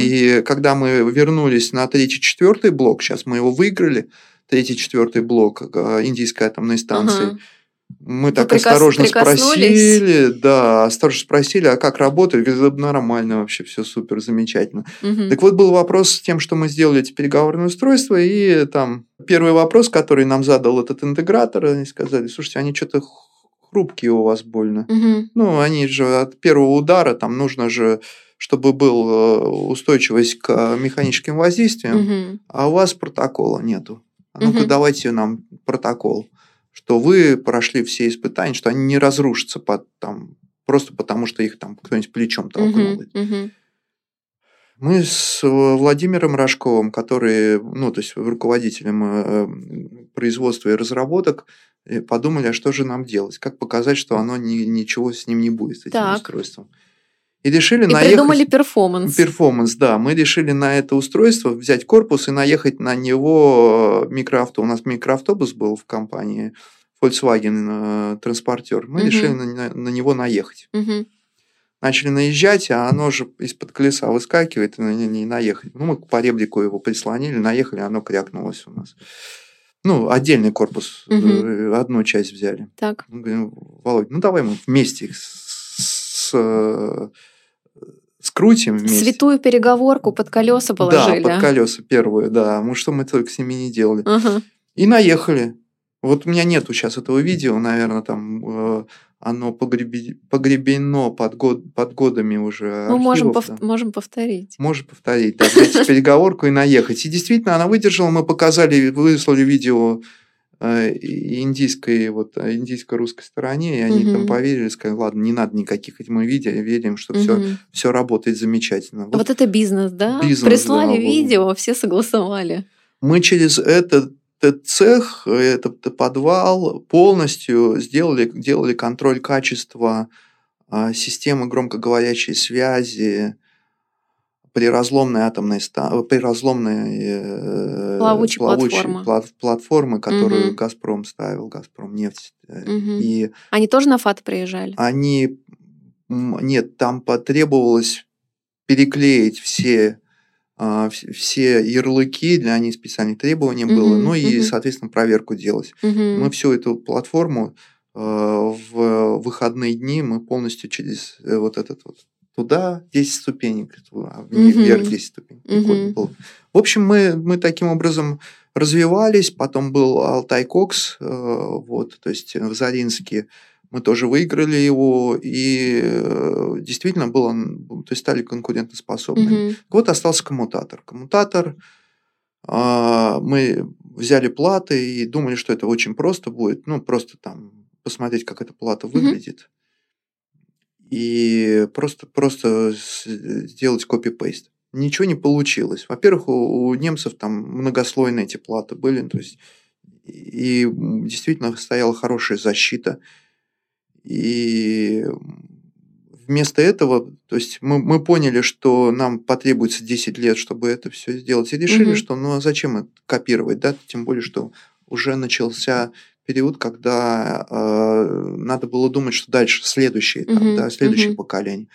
И когда мы вернулись на третий, четвертый блок, сейчас мы его выиграли, третий, четвертый блок э, индийской атомной станции, ага. Мы так прикос... осторожно спросили, да, осторожно спросили, а как работает? Говорит, нормально вообще, все супер, замечательно. Угу. Так вот был вопрос с тем, что мы сделали эти переговорные устройства, и там первый вопрос, который нам задал этот интегратор, они сказали, слушайте, они что-то хрупкие у вас больно. Угу. Ну, они же от первого удара, там нужно же чтобы был э, устойчивость к механическим воздействиям, угу. а у вас протокола нету. А ну-ка, угу. давайте нам протокол что вы прошли все испытания, что они не разрушатся под, там, просто потому, что их там кто-нибудь плечом толкнул. Uh-huh. Мы с Владимиром Рожковым, который, ну, то есть руководителем э, производства и разработок, э, подумали, а что же нам делать, как показать, что оно ни, ничего с ним не будет, с этим так. устройством. И решили и наехать... придумали перформанс. Перформанс, да. Мы решили на это устройство взять корпус и наехать на него э, микроавто. У нас микроавтобус был в компании Volkswagen э, Transporter. Мы угу. решили на, на него наехать. Угу. Начали наезжать, а оно же из-под колеса выскакивает, и на не наехать. Ну, мы к поребрику его прислонили, наехали, оно крякнулось у нас. Ну, отдельный корпус, угу. одну часть взяли. Так. Мы говорим, Володь, ну давай мы вместе с, с скрутим вместе. Святую переговорку под колеса положили. Да, под колеса первую, да. Мы что мы только с ними не делали. Ага. И наехали. Вот у меня нету сейчас этого видео, наверное, там э, оно погреби, погребено под, год, под годами уже. Мы можем, пов, можем повторить. Можем повторить, да, переговорку и наехать. И действительно, она выдержала, мы показали, выслали видео индийской, вот, э, индийско-русской стороне, и они угу. там поверили, сказали, ладно, не надо никаких, мы видим, верим, что угу. все, все работает замечательно. Вот, вот это бизнес, да? Бизнес, Прислали да, видео, все согласовали. Мы через этот этот цех, этот подвал полностью сделали, делали контроль качества а, системы громкоговорящей связи, при разломной атомной при разломной э, плавучей, плавучей платформы. платформы, которую угу. Газпром ставил, Газпром нефть. Угу. И они тоже на ФАТ приезжали? Они нет, там потребовалось переклеить все а, все ярлыки, для них специальные требования угу, было, ну и, соответственно, проверку делать. Угу. Мы всю эту платформу э, в выходные дни мы полностью через вот этот вот туда 10 ступенек, а вверх 10 ступенек. Mm-hmm. В общем, мы, мы таким образом развивались. Потом был Алтай Кокс, э, вот, то есть в Заринске мы тоже выиграли его, и э, действительно было, то есть стали конкурентоспособными. Mm-hmm. Вот остался коммутатор. Коммутатор, а, мы взяли платы и думали, что это очень просто будет, ну, просто там посмотреть, как эта плата выглядит. Mm-hmm и просто, просто сделать копипейст. Ничего не получилось. Во-первых, у, у немцев там многослойные эти платы были, то есть и действительно стояла хорошая защита. И вместо этого, то есть мы, мы поняли, что нам потребуется 10 лет, чтобы это все сделать, и решили, угу. что ну а зачем это копировать, да, тем более, что уже начался период, когда э, надо было думать, что дальше следующее, там, uh-huh, да, следующее uh-huh. поколение.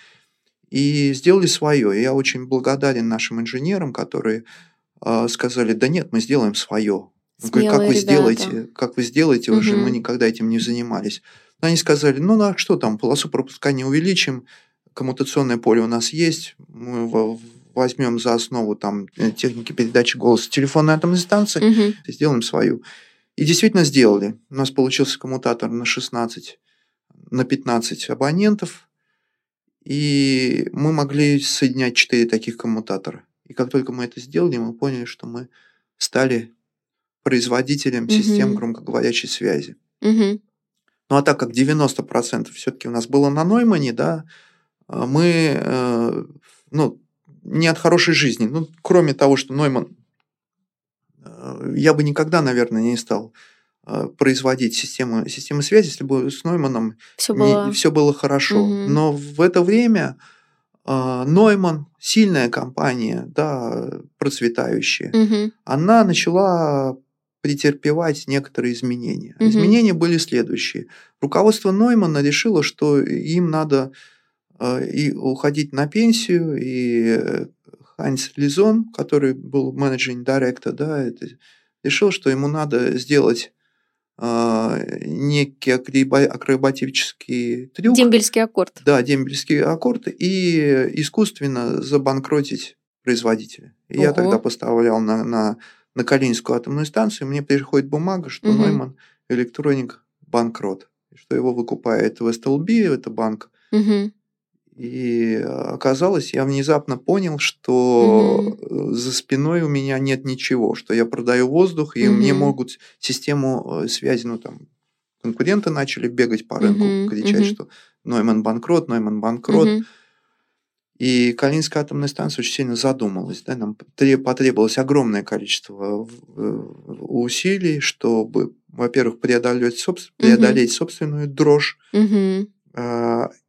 И сделали свое. И я очень благодарен нашим инженерам, которые э, сказали, да нет, мы сделаем свое. Смелые как вы ребята. сделаете, как вы сделаете, uh-huh. уже мы никогда этим не занимались. Но они сказали, ну, ну а что там, полосу пропускания увеличим, коммутационное поле у нас есть, мы возьмем за основу там э, техники передачи голоса телефонной атомной станции, угу. сделаем свою. И действительно сделали. У нас получился коммутатор на 16, на 15 абонентов, и мы могли соединять 4 таких коммутатора. И как только мы это сделали, мы поняли, что мы стали производителем угу. систем громкоговорящей связи. Угу. Ну а так как 90% все-таки у нас было на Ноймане, да, а, мы, э, ну, не от хорошей жизни. Ну, кроме того, что Нойман, э, я бы никогда, наверное, не стал э, производить систему, системы связи, если бы с Нойманом все было, не, все было хорошо. Угу. Но в это время Нойман, сильная компания, да, процветающая, угу. она начала претерпевать некоторые изменения. Угу. Изменения были следующие. Руководство Ноймана решило, что им надо э, и уходить на пенсию, и Хайнц Лизон, который был менеджеринг директор, да, это, решил, что ему надо сделать э, некий акробатический трюк. Дембельский аккорд. Да, дембельский аккорд, и искусственно забанкротить производителя. И я тогда поставлял на, на на Калининскую атомную станцию, мне приходит бумага, что угу. Нойман электроник банкрот, что его выкупает в СТЛБ, это банк. Угу. И оказалось, я внезапно понял, что угу. за спиной у меня нет ничего, что я продаю воздух, и угу. мне могут систему э, связи, ну там, конкуренты начали бегать по рынку, угу. кричать, угу. что Нойман банкрот, Нойман банкрот. Угу. И Калининская атомная станция очень сильно задумалась. Да, нам потребовалось огромное количество усилий, чтобы, во-первых, преодолеть, собствен... угу. преодолеть собственную дрожь угу.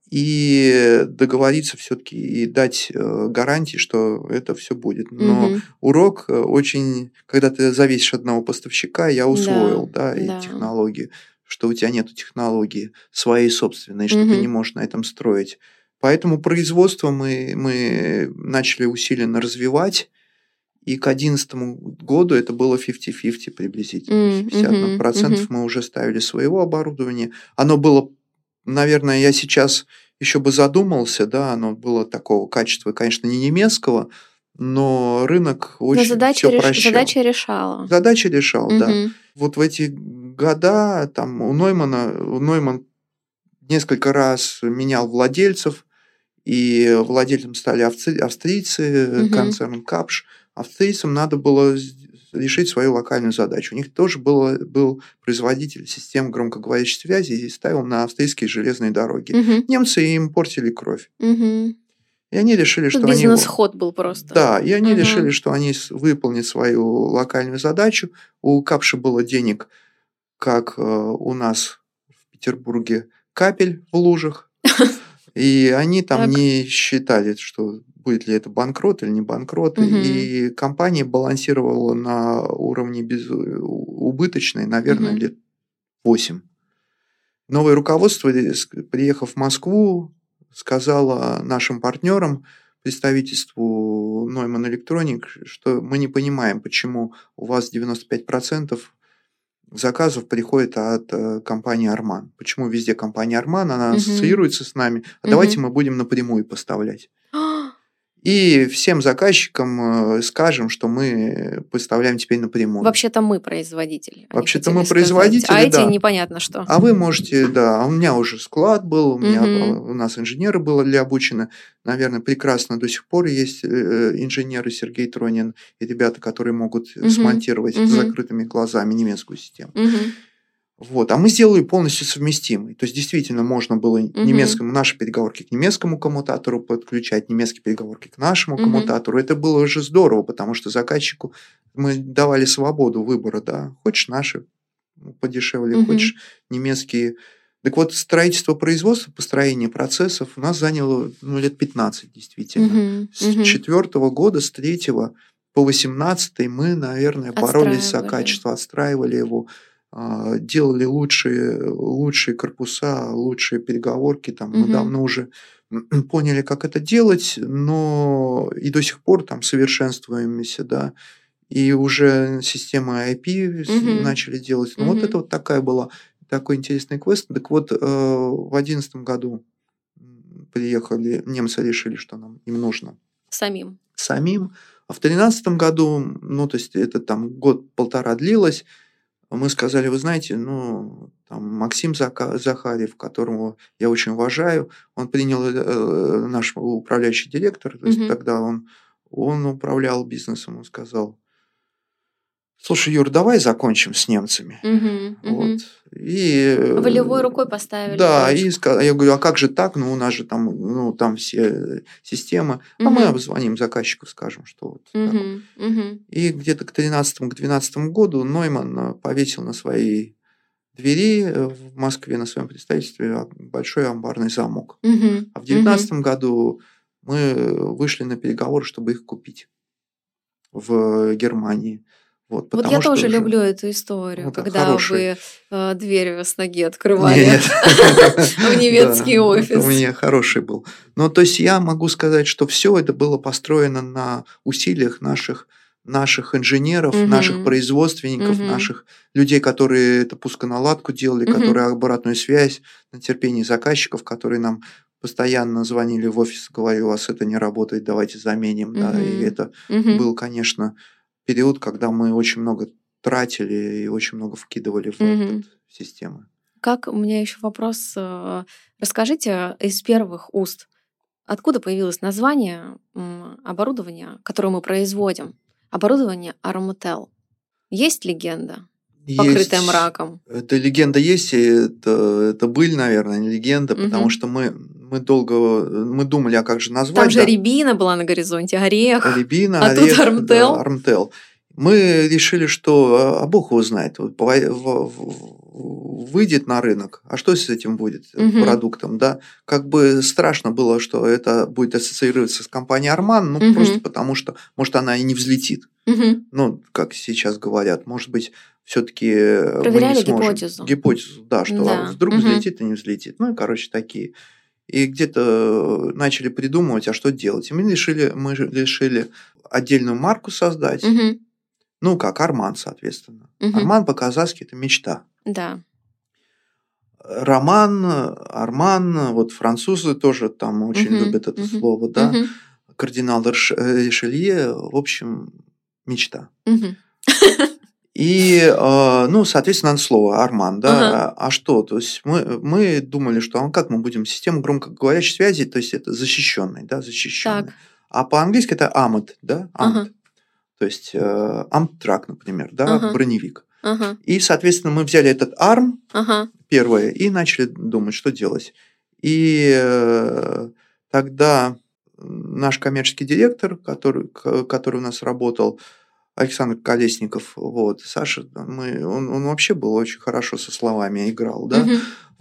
И договориться все-таки и дать э, гарантии, что это все будет. Но угу. урок э, очень, когда ты зависишь от одного поставщика, я усвоил, да, да, да. и технологии, что у тебя нет технологии своей собственной, что угу. ты не можешь на этом строить. Поэтому производство мы, мы начали усиленно развивать. И к 2011 году это было 50-50 приблизительно. Mm, 51% mm-hmm, мы уже ставили своего оборудования. Оно было, наверное, я сейчас еще бы задумался, да, оно было такого качества, конечно, не немецкого, но рынок очень но задача все реш... Задача решала. Задача решал, mm-hmm. да. Вот в эти года там у Ноймана, у Нойман несколько раз менял владельцев, и владельцем стали австрийцы, угу. концерн Капш. Австрийцам надо было решить свою локальную задачу. У них тоже было, был производитель систем громкоговорящей связи и ставил на австрийские железные дороги. Угу. Немцы им портили кровь. Угу. И они решили, Тут что бизнес они... Бизнес-ход был просто. Да, и они угу. решили, что они выполнят свою локальную задачу. У Капши было денег, как э, у нас в Петербурге, капель в лужах. И они там так. не считали, что будет ли это банкрот или не банкрот. Угу. И компания балансировала на уровне без... убыточной, наверное, угу. лет 8. Новое руководство, приехав в Москву, сказала нашим партнерам, представительству Neumann Electronic, что мы не понимаем, почему у вас 95% заказов приходит от э, компании Арман. Почему везде компания Арман, она угу. ассоциируется с нами, а угу. давайте мы будем напрямую поставлять. И всем заказчикам э, скажем, что мы поставляем теперь напрямую. Вообще-то мы производитель. Вообще-то мы производители, А да. эти непонятно что. А вы можете, да. А у меня уже склад был, у меня угу. у нас инженеры были обучены. Наверное, прекрасно до сих пор есть э, инженеры Сергей Тронин и ребята, которые могут угу. смонтировать угу. с закрытыми глазами немецкую систему. Угу. Вот. А мы сделали полностью совместимый. То есть, действительно, можно было угу. немецкому, наши переговорки к немецкому коммутатору подключать, немецкие переговорки к нашему угу. коммутатору. Это было уже здорово, потому что заказчику мы давали свободу выбора, да. Хочешь наши подешевле, угу. хочешь немецкие. Так вот, строительство производства, построение процессов у нас заняло ну, лет 15, действительно. Угу. С четвертого года, с третьего по 18 мы, наверное, боролись за качество, отстраивали его делали лучшие, лучшие корпуса, лучшие переговорки. Там, угу. Мы давно уже поняли, как это делать, но и до сих пор там совершенствуемся, да. И уже системы IP угу. начали делать. Ну, угу. вот это вот такая была, такой интересный квест. Так вот, э, в одиннадцатом году приехали, немцы решили, что нам им нужно. Самим. самим. А в 2013 году, ну, то есть это там год-полтора длилось, мы сказали, вы знаете, ну, там, Максим Захарев, которого я очень уважаю, он принял э, наш управляющий директор, то есть mm-hmm. тогда он, он управлял бизнесом, он сказал, слушай, Юр, давай закончим с немцами. Угу, вот. Угу. И, Волевой рукой поставили. Да, и я говорю, а как же так? Ну, у нас же там, ну, там все системы. Угу. А мы обзвоним заказчику, скажем, что вот угу, так. Угу. И где-то к 13-12 году Нойман э, повесил на своей двери э, в Москве на своем представительстве большой амбарный замок. Угу. А в 2019 угу. году мы вышли на переговоры, чтобы их купить в Германии. Вот, вот я тоже уже... люблю эту историю, вот, когда хороший. вы э, дверь с ноги открывали в немецкий офис. У меня хороший был. Ну, то есть я могу сказать, что все это было построено на усилиях наших наших инженеров, угу. наших производственников, угу. наших людей, которые это пусконаладку делали, угу. которые обратную связь на терпении заказчиков, которые нам постоянно звонили в офис, говорили, у вас это не работает, давайте заменим. Угу. Да, и это угу. был, конечно, период, когда мы очень много тратили и очень много вкидывали в mm-hmm. системы. Как у меня еще вопрос. Э, расскажите из первых уст, откуда появилось название оборудования, которое мы производим? Оборудование Armatel. Есть легенда? покрытая мраком. Эта легенда есть, и это, это быль, наверное, не легенда, угу. потому что мы, мы долго мы думали, а как же назвать. Там же да? рябина была на горизонте, орех. Рябина, а орех, тут армтел. Да, армтел. Мы решили, что а Бог его знает, выйдет на рынок, а что с этим будет угу. продуктом, да? Как бы страшно было, что это будет ассоциироваться с компанией Арман, ну угу. просто потому что, может, она и не взлетит. Угу. Ну, как сейчас говорят, может быть, все-таки проверяли гипотезу. Гипотезу, да, что да. вдруг угу. взлетит и не взлетит. Ну и, короче, такие. И где-то начали придумывать, а что делать. И мы решили, мы решили отдельную марку создать. Угу ну, как Арман, соответственно. Угу. Арман по-казахски это мечта. Да. Роман, Арман, вот французы тоже там очень угу. любят это угу. слово, да. Угу. Кардинал Ришелье, в общем, мечта. Угу. И, э, ну, соответственно, надо слово Арман, да. Ага. А, а что? То есть мы, мы думали, что а как мы будем систему громкоговорящей связи, то есть это защищенный, да, защищенный. Так. А по-английски это AMAD, да, AMAD. Ага. То есть э, Амтрак, например, да, ага. броневик. Ага. И, соответственно, мы взяли этот арм ага. первое и начали думать, что делать. И э, тогда наш коммерческий директор, который, который у нас работал, Александр Колесников, вот, Саша, мы, он, он вообще был очень хорошо со словами играл, да, угу.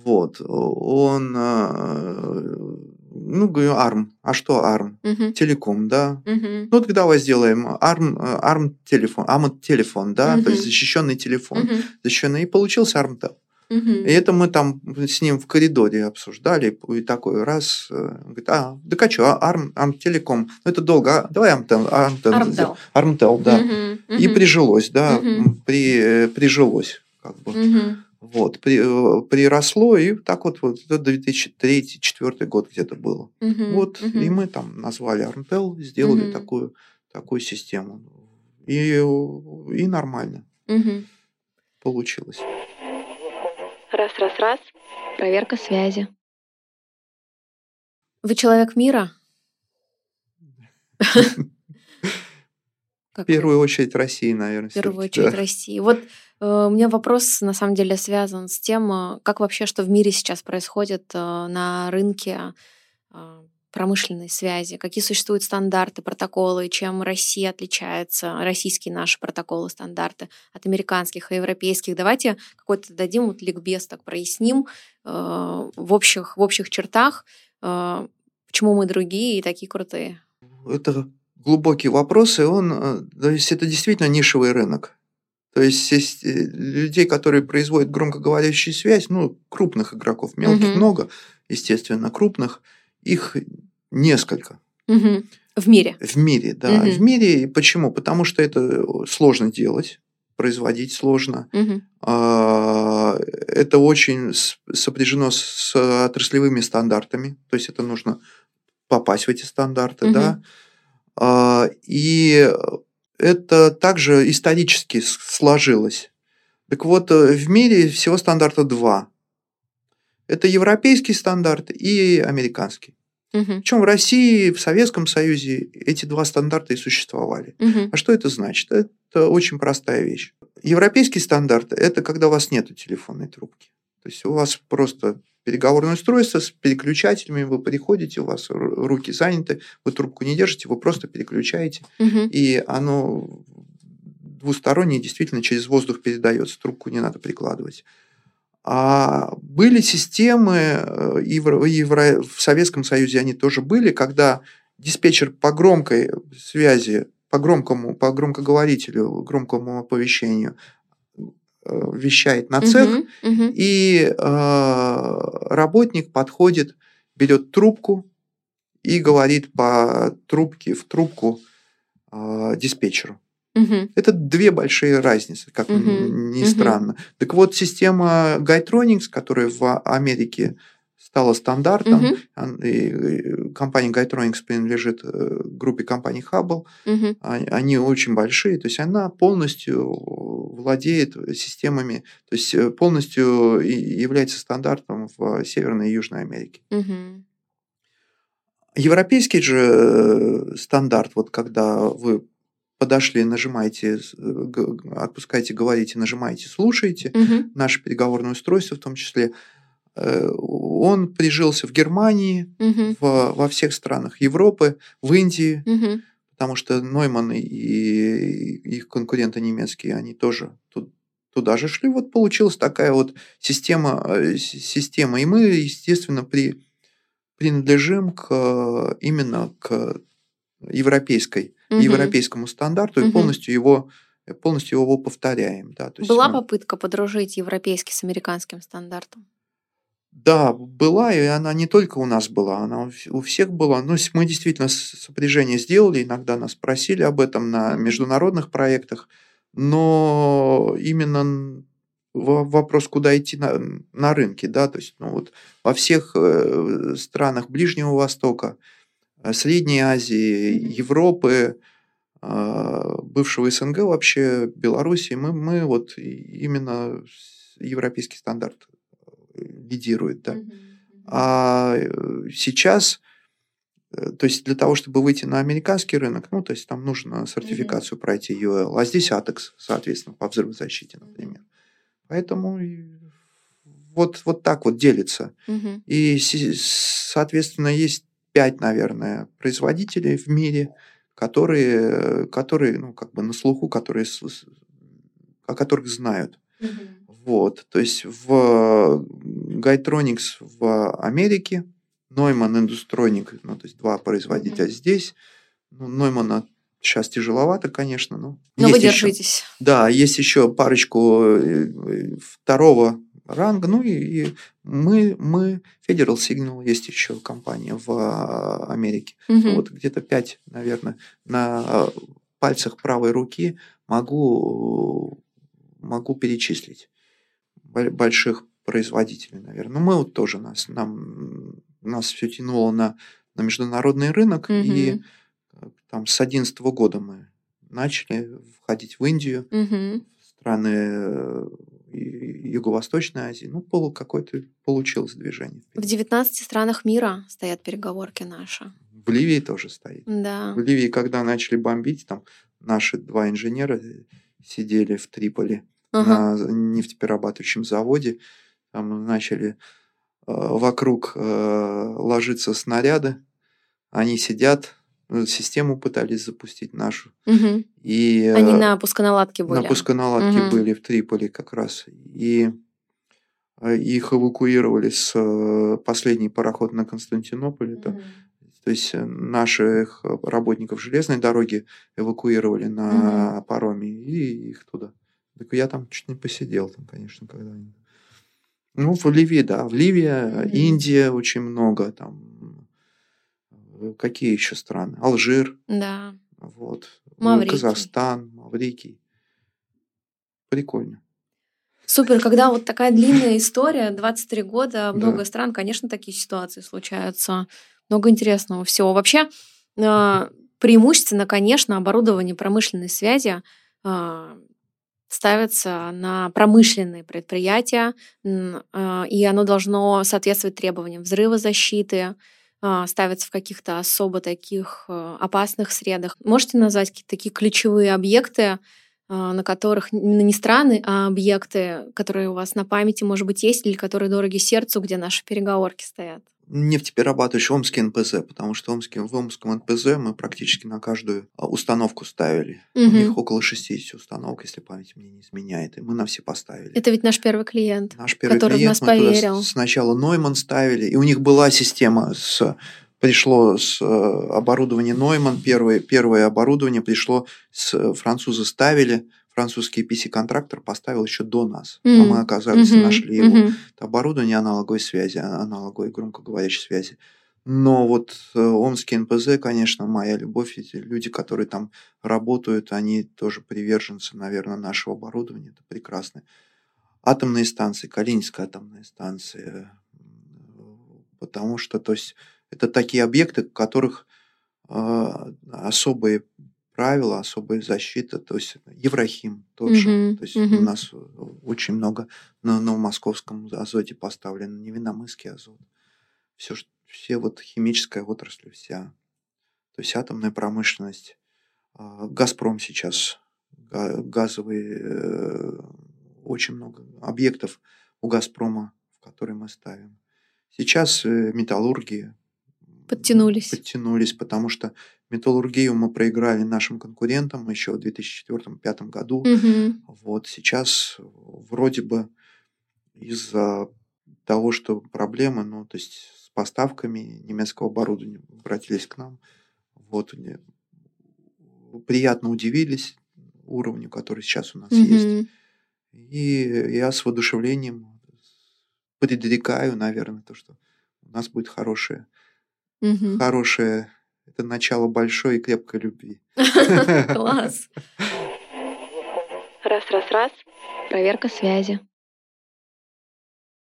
вот, он э, ну, говорю, ARM. А что ARM? Угу. Телеком, да. Угу. Ну, тогда давай сделаем ARM, ARM телефон, ARM телефон, да, угу. то есть защищенный телефон. Угу. Защищенный. И получился ARM-tel. Угу. И это мы там с ним в коридоре обсуждали, и такой раз, э, говорит, а, да а что, ARM, ARM Телеком, ну это долго, а, давай ARMTEL, ARMTEL, ARMTEL, да. Угу. И прижилось, да, угу. при, э, прижилось, как бы. Угу. Вот, при, э, приросло, и так вот, вот это 2003-2004 год где-то было. Угу, вот, угу. и мы там назвали Armtel, сделали угу. такую, такую систему. И, и нормально угу. получилось. Раз, раз, раз. Проверка связи. Вы человек мира? В первую очередь России, наверное. В первую очередь России. Вот Э, у меня вопрос, на самом деле, связан с тем, э, как вообще, что в мире сейчас происходит э, на рынке промышленной связи, какие существуют стандарты, протоколы, чем Россия отличается, российские наши протоколы, стандарты от американских и европейских. Давайте какой-то дадим вот ликбез, так проясним в общих, в общих чертах, почему мы другие и такие крутые. Это глубокий вопрос, и он, то есть это действительно нишевый рынок. То есть, есть э, людей, которые производят громкоговорящую связь, ну, крупных игроков, мелких угу. много, естественно, крупных, их несколько. Угу. В мире. В мире, да. Угу. В мире. Почему? Потому что это сложно делать, производить сложно. Угу. Это очень сопряжено с отраслевыми стандартами. То есть это нужно попасть в эти стандарты, угу. да. А, и это также исторически сложилось. Так вот, э, в мире всего стандарта два. Это европейский стандарт и американский. Угу. Причем в России, в Советском Союзе эти два стандарта и существовали. Угу. А что это значит? Это очень простая вещь. Европейский стандарт – это когда у вас нет телефонной трубки. То есть у вас просто переговорное устройство с переключателями, вы приходите, у вас руки заняты, вы трубку не держите, вы просто переключаете, угу. и оно двустороннее действительно через воздух передается, трубку не надо прикладывать. А были системы, э, и в, и в, в Советском Союзе они тоже были, когда диспетчер по громкой связи, по громкому, по громкоговорителю, громкому оповещению Э, вещает на цех, uh-huh, uh-huh. и э, работник подходит, берет трубку и говорит по трубке в трубку э, диспетчеру. Uh-huh. Это две большие разницы, как uh-huh. ни странно. Так вот, система Guytronics, которая в Америке стала стандартом. Угу. И компания Guytronics принадлежит э, группе компаний Hubble. Угу. Они очень большие, то есть она полностью владеет системами, то есть э, полностью является стандартом в Северной и Южной Америке. Угу. Европейский же э, стандарт, вот когда вы подошли, нажимаете, отпускаете, говорите, нажимаете, слушаете, угу. наше переговорное устройство в том числе, Э, он прижился в Германии, угу. в, во всех странах Европы, в Индии, угу. потому что Нойман и их конкуренты немецкие, они тоже тут, туда же шли. Вот получилась такая вот система, э, система. И мы, естественно, при, принадлежим к, именно к европейской, угу. европейскому стандарту угу. и полностью его полностью его повторяем. Да, то есть Была мы... попытка подружить европейский с американским стандартом? Да, была, и она не только у нас была, она у всех была. Но мы действительно сопряжение сделали, иногда нас просили об этом на международных проектах, но именно вопрос, куда идти на, на рынке, да, то есть ну, вот во всех э, странах Ближнего Востока, Средней Азии, Европы, э, бывшего СНГ вообще, Белоруссии, мы, мы вот именно европейский стандарт лидирует, да. А э, сейчас, э, то есть для того, чтобы выйти на американский рынок, ну, то есть там нужно сертификацию пройти UL, а здесь ATEX, соответственно, по взрывозащите, например. Поэтому вот, вот так вот делится. И, соответственно, есть пять, наверное, производителей в мире, которые, которые ну, как бы на слуху, которые, о которых знают. Вот, то есть в Guytronics в Америке, Neumann Industronic, ну, то есть два производителя mm-hmm. здесь. Ну, Neumann сейчас тяжеловато, конечно, но... Но вы держитесь. Еще, да, есть еще парочку э, второго ранга, ну и, и мы, мы, Federal Signal, есть еще компания в а, Америке. Угу. Вот где-то пять, наверное, на пальцах правой руки могу, могу перечислить больших производителей, наверное. Ну, мы вот тоже нас, нам, нас все тянуло на, на международный рынок, угу. и э, там с 2011 года мы начали входить в Индию, угу. страны Юго-Восточной Азии. Ну, полу какое-то получилось движение. В 19 странах мира стоят переговорки наши. В Ливии тоже стоит. Да. В Ливии, когда начали бомбить, там наши два инженера сидели в Триполи ага. на нефтеперерабатывающем заводе. Там начали э, вокруг э, ложиться снаряды. Они сидят, э, систему пытались запустить нашу. Угу. И, Они на пусконаладке были. На пусконаладке угу. были в Триполи как раз. И их эвакуировали с последний пароход на Константинополь. Это, угу. То есть наших работников железной дороги эвакуировали на угу. пароме и их туда. Так я там чуть не посидел, там, конечно, когда-нибудь. Ну, в Ливии, да. В Ливии, mm-hmm. Индия очень много, там. Э, какие еще страны? Алжир. Да. Вот. Маврикий. Казахстан, Маврикий. Прикольно. Супер, когда вот такая длинная история, 23 года, много да. стран, конечно, такие ситуации случаются. Много интересного всего. Вообще, а, преимущественно, конечно, оборудование промышленной связи а, ставится на промышленные предприятия, а, и оно должно соответствовать требованиям взрывозащиты, а, ставится в каких-то особо таких опасных средах. Можете назвать какие-то такие ключевые объекты, на которых именно не страны, а объекты, которые у вас на памяти, может быть, есть, или которые дороги сердцу, где наши переговорки стоят? Нефтеперерабатывающий Омский НПЗ, потому что Омский, в Омском НПЗ мы практически на каждую а, установку ставили. Угу. У них около 60 установок, если память мне не изменяет, и мы на все поставили. Это ведь наш первый клиент, наш первый который клиент, в нас поверил. сначала Нойман ставили, и у них была система с пришло с э, оборудования Нойман, первое, первое оборудование пришло, с э, французы ставили, французский PC-контрактор поставил еще до нас. Mm-hmm. А мы оказались, mm-hmm. нашли его mm-hmm. оборудование аналоговой связи, а, аналоговой громкоговорящей связи. Но вот э, Омский НПЗ, конечно, моя любовь. Эти люди, которые там работают, они тоже приверженцы, наверное, нашего оборудования. Это прекрасно. Атомные станции, Калининская атомная станция. Потому что, то есть, это такие объекты, в которых э, особые правила, особая защита, то есть Еврахим тоже. Mm-hmm. То есть mm-hmm. у нас очень много на Новомосковском азоте поставлено, Невиномысский азот. Все, все вот химическая отрасль вся. То есть атомная промышленность. А, Газпром сейчас, газовые, э, очень много объектов у Газпрома, в которые мы ставим. Сейчас э, металлургия. Подтянулись. Подтянулись, потому что Металлургию мы проиграли нашим конкурентам еще в 2004-2005 году. Угу. Вот сейчас вроде бы из-за того, что проблемы, ну, то есть с поставками немецкого оборудования обратились к нам. Вот приятно удивились уровню, который сейчас у нас угу. есть. И я с воодушевлением предрекаю, наверное, то, что у нас будет хорошее, угу. хорошее это начало большой и крепкой любви. Класс. Раз, раз, раз. Проверка связи.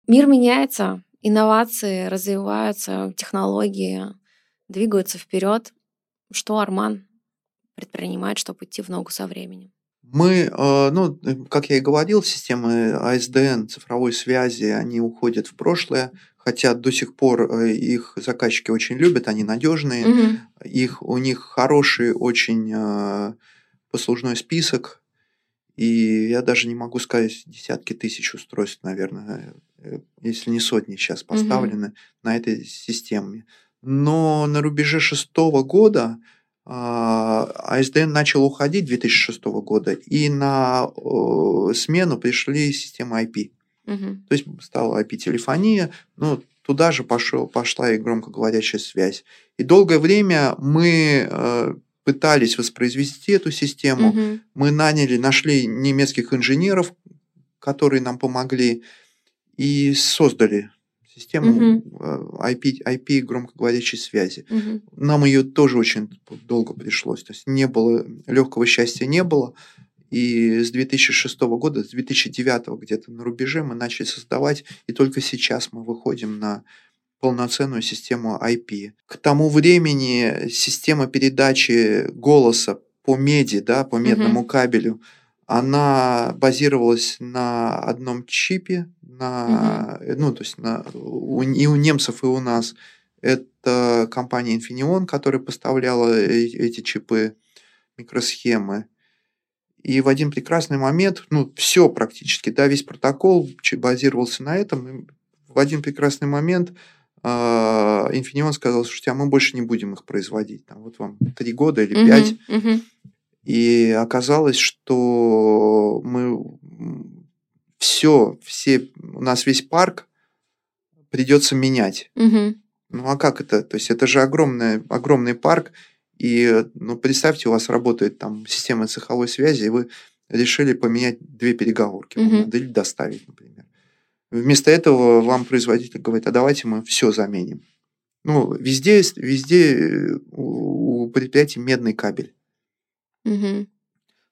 Мир меняется, инновации развиваются, технологии двигаются вперед. Что Арман предпринимает, чтобы идти в ногу со временем? Мы, э, ну, как я и говорил, системы АСДН, цифровой связи, они уходят в прошлое, хотя до сих пор э, их заказчики очень любят, они надежные, угу. их, у них хороший очень э, послужной список, и я даже не могу сказать, десятки тысяч устройств, наверное, если не сотни сейчас поставлены угу. на этой системе. Но на рубеже шестого года АСДН а начал уходить 2006 года, и на смену пришли системы IP. Угу. То есть стала IP-телефония, ну, туда же пошел, пошла и громкоговорящая связь. И долгое время мы э, пытались воспроизвести эту систему. Угу. Мы наняли, нашли немецких инженеров, которые нам помогли, и создали систему угу. IP, IP громкоговорящей связи. Угу. Нам ее тоже очень долго пришлось. То есть не было, легкого счастья не было. И с 2006 года, с 2009 где-то на рубеже мы начали создавать, и только сейчас мы выходим на полноценную систему IP. К тому времени система передачи голоса по меди, да, по медному угу. кабелю, она базировалась на одном чипе, на, угу. ну, то есть на, у, и у немцев, и у нас. Это компания Infineon, которая поставляла эти чипы, микросхемы. И в один прекрасный момент, ну, все практически, да, весь протокол базировался на этом. И в один прекрасный момент Uh, Infineon сказал, что а мы больше не будем их производить. Там, вот вам три года или пять. Uh-huh, uh-huh. И оказалось, что мы все, все, у нас весь парк придется менять. Угу. Ну а как это? То есть это же огромный, огромный парк, и ну, представьте, у вас работает там система цеховой связи, и вы решили поменять две переговорки, угу. надо или доставить, например. Вместо этого вам производитель говорит, а давайте мы все заменим. Ну, везде, везде у предприятий медный кабель. Угу.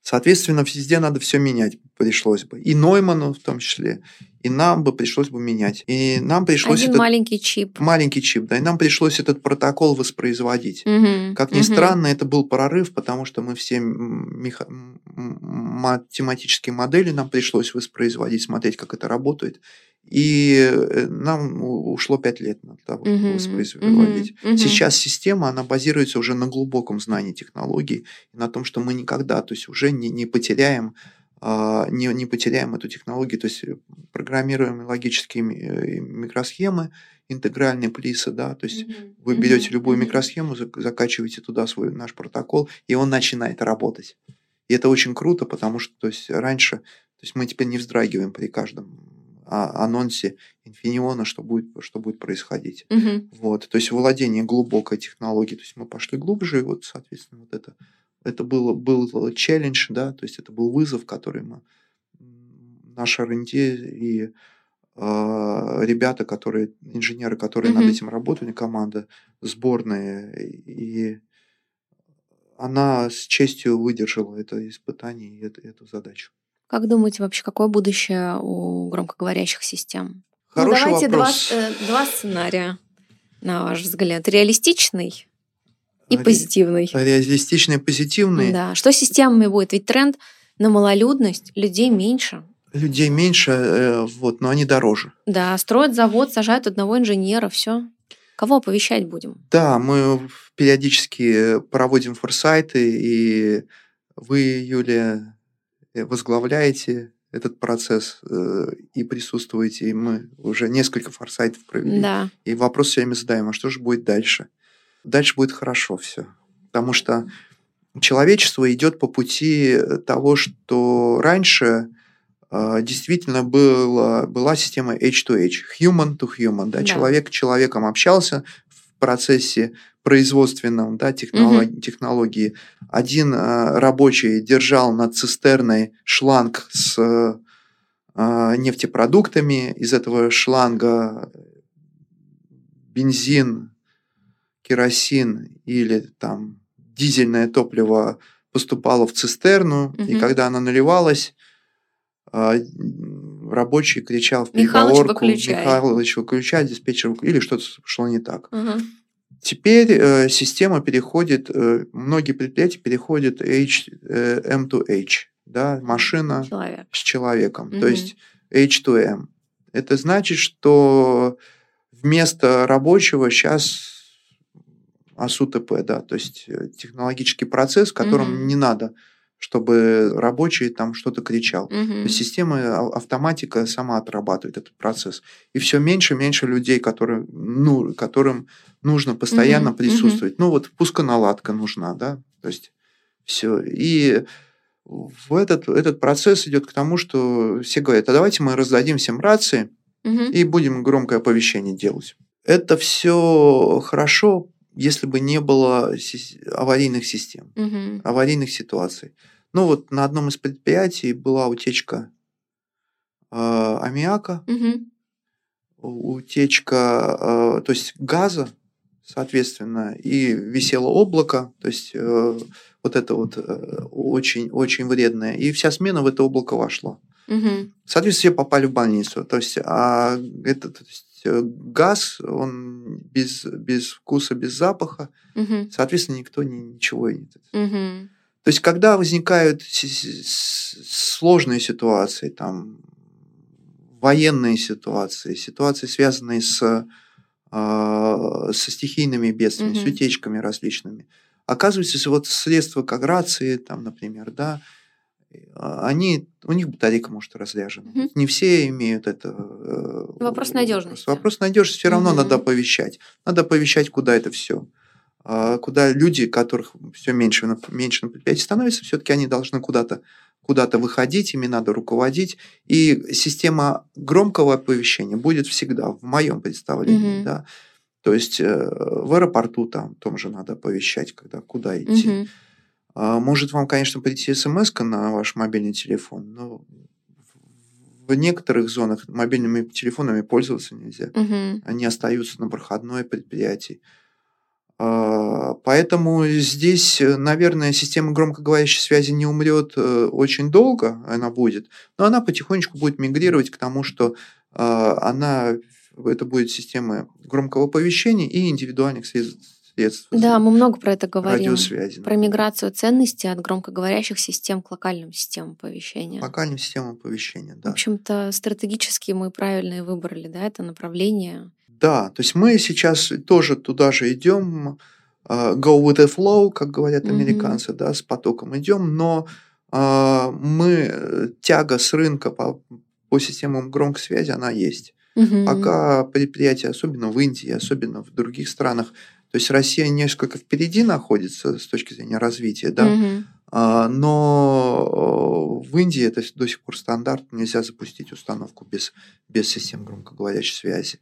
Соответственно, везде надо все менять пришлось бы. И Нойману в том числе. И нам бы пришлось бы менять. И нам пришлось... Один этот... маленький чип. Маленький чип, да. И нам пришлось этот протокол воспроизводить. Угу. Как ни угу. странно, это был прорыв, потому что мы все меха... математические модели нам пришлось воспроизводить, смотреть, как это работает. И э, нам ушло пять лет на того, чтобы воспроизводить. Сейчас система, она базируется уже на глубоком знании технологий, на том, что мы никогда, то есть уже не, не потеряем а, не, не потеряем эту технологию, то есть э, программируем логические э, микросхемы, интегральные плисы, да, то есть mm-hmm. вы берете любую микросхему, закачиваете туда свой наш протокол, и он начинает работать. И это очень круто, потому что то есть, раньше, то есть мы теперь не вздрагиваем при каждом анонсе инфиниона, что будет, что будет происходить. Угу. Вот, то есть владение глубокой технологией, то есть мы пошли глубже, и вот, соответственно, вот это, это было, был челлендж, да, то есть это был вызов, который мы, наш R&D и э, ребята, которые, инженеры, которые угу. над этим работали, команда сборная, и она с честью выдержала это испытание и эту, эту задачу. Как думаете вообще, какое будущее у громкоговорящих систем? Хороший ну, давайте вопрос. Два, э, два сценария, на ваш взгляд. Реалистичный и позитивный. Реалистичный и позитивный. Да. Что с системами будет? Ведь тренд на малолюдность, людей меньше. Людей меньше, э, вот, но они дороже. Да, строят завод, сажают одного инженера, все. Кого оповещать будем? Да, мы периодически проводим форсайты, и вы, Юлия, возглавляете этот процесс э, и присутствуете, и мы уже несколько форсайтов провели. Да. И вопрос все время задаем, а что же будет дальше? Дальше будет хорошо все. Потому что человечество идет по пути того, что раньше э, действительно было, была система H2H, human to human, да, да. человек с человеком общался процессе производственном да, технолог, угу. технологии. Один э, рабочий держал над цистерной шланг с э, нефтепродуктами. Из этого шланга бензин, керосин или там дизельное топливо поступало в цистерну, угу. и когда она наливалась, э, рабочий кричал в переговорку Михалыч выключай. Михалыч выключай, диспетчер или что-то шло не так. Угу. Теперь э, система переходит, э, многие предприятия переходят H, э, M2H, да, машина Человек. с человеком, угу. то есть H2M. Это значит, что вместо рабочего сейчас АСУТП, да, то есть э, технологический процесс, в котором угу. не надо чтобы рабочий там что-то кричал. Угу. Система, а, автоматика сама отрабатывает этот процесс. И все меньше и меньше людей, которые, ну, которым нужно постоянно угу. присутствовать. Угу. Ну вот пусконаладка нужна, да, то есть все. И в этот, этот процесс идет к тому, что все говорят, а давайте мы раздадим всем рации угу. и будем громкое оповещение делать. Это все хорошо, если бы не было аварийных систем, угу. аварийных ситуаций. Ну вот на одном из предприятий была утечка э, аммиака, угу. утечка, э, то есть газа, соответственно, и висело облако, то есть э, вот это вот э, очень очень вредное, и вся смена в это облако вошла. Угу. Соответственно, все попали в больницу. То есть, а это, то есть, Э, газ, он без, без вкуса, без запаха, угу. соответственно, никто ни, ничего не... Угу. То есть, когда возникают сложные ситуации, там, военные ситуации, ситуации, связанные с, э, со стихийными бедствиями, угу. с утечками различными, оказывается, вот средства как рации, там, например, да, они, у них батарейка может разряжена. Угу. Не все имеют это. Э, вопрос надежности. Вопрос надежности все равно угу. надо оповещать. Надо оповещать, куда это все. А, куда люди, которых все меньше, меньше на предприятии становится, все-таки они должны куда-то куда-то выходить, ими надо руководить. И система громкого оповещения будет всегда, в моем представлении. Угу. Да? То есть э, в аэропорту там том же надо оповещать, когда куда идти. Угу. А, может вам, конечно, прийти смс на ваш мобильный телефон, но в некоторых зонах мобильными телефонами пользоваться нельзя. Угу. Они остаются на проходной предприятии. А, поэтому здесь, наверное, система громкоговорящей связи не умрет э, очень долго, она будет, но она потихонечку будет мигрировать к тому, что а, она, это будет система громкого оповещения и индивидуальных средств средств. Да, мы много про это говорим. Радиосвязи. Про миграцию ценностей от громкоговорящих систем к локальным системам оповещения. Локальным системам оповещения, да. В общем-то, стратегически мы правильно выбрали, да, это направление. Да, то есть мы сейчас тоже туда же идем, uh, go with the flow, как говорят американцы, mm-hmm. да, с потоком идем, но uh, мы тяга с рынка по, по системам громкой связи, она есть. Угу. Пока предприятия, особенно в Индии, особенно в других странах, то есть Россия несколько впереди находится с точки зрения развития, да, угу. но в Индии это до сих пор стандарт, нельзя запустить установку без, без систем громкоговорящей связи.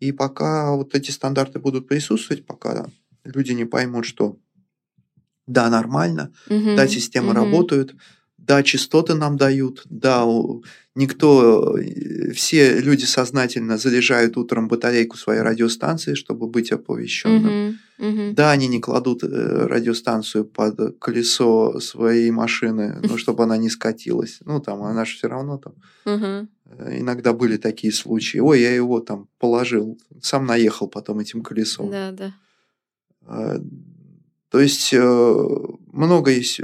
И пока вот эти стандарты будут присутствовать, пока люди не поймут, что да, нормально, угу. да, системы угу. работают, да, частоты нам дают, да, никто, э, все люди сознательно заряжают утром батарейку своей радиостанции, чтобы быть оповещенным. Uh-huh, uh-huh. Да, они не кладут э, радиостанцию под колесо своей машины, ну, чтобы она не скатилась. Ну, там, она же все равно там. Uh-huh. Иногда были такие случаи. Ой, я его там положил, сам наехал потом этим колесом. Да, да. То есть много есть,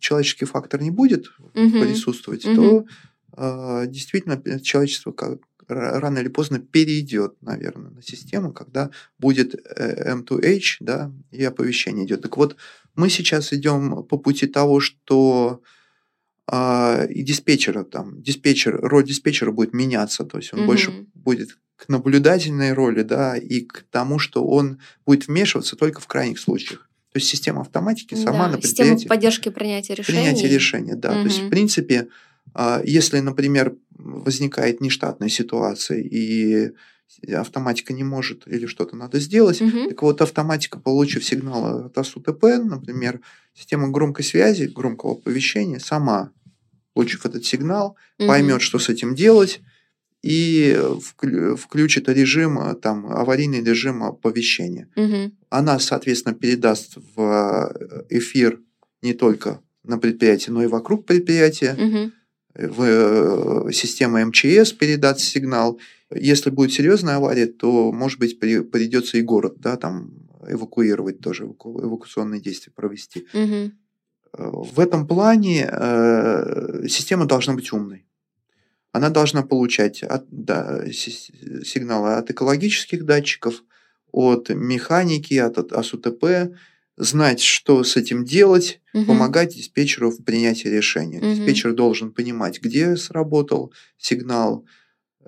человеческий фактор не будет угу. присутствовать, угу. то э, действительно человечество как, рано или поздно перейдет, наверное, на систему, когда будет M2H, да, и оповещение идет. Так вот, мы сейчас идем по пути того, что э, и диспетчера там, диспетчер, роль диспетчера будет меняться, то есть он угу. больше будет к наблюдательной роли, да, и к тому, что он будет вмешиваться только в крайних случаях. То есть система автоматики сама да, на предприятии... Система поддержки принятия решений. Принятия решения, да. Угу. То есть, в принципе, а, если, например, возникает нештатная ситуация, и автоматика не может или что-то надо сделать, угу. так вот автоматика, получив сигнал от АСУТП, например, система громкой связи, громкого оповещения, сама, получив этот сигнал, угу. поймет, что с этим делать, и включит режим, э, там, аварийный режим оповещения. Угу. Она, соответственно, передаст в э, эфир не только на предприятии, но и вокруг предприятия. Угу. В э, систему МЧС передаст сигнал. Если будет серьезная авария, то, может быть, придется и город, да, там эвакуировать тоже, эвакуационные действия провести. Угу. В этом плане э, система должна быть умной она должна получать от, да, сигналы от экологических датчиков, от механики, от, от АСУТП, знать, что с этим делать, угу. помогать диспетчеру в принятии решения. Угу. Диспетчер должен понимать, где сработал сигнал,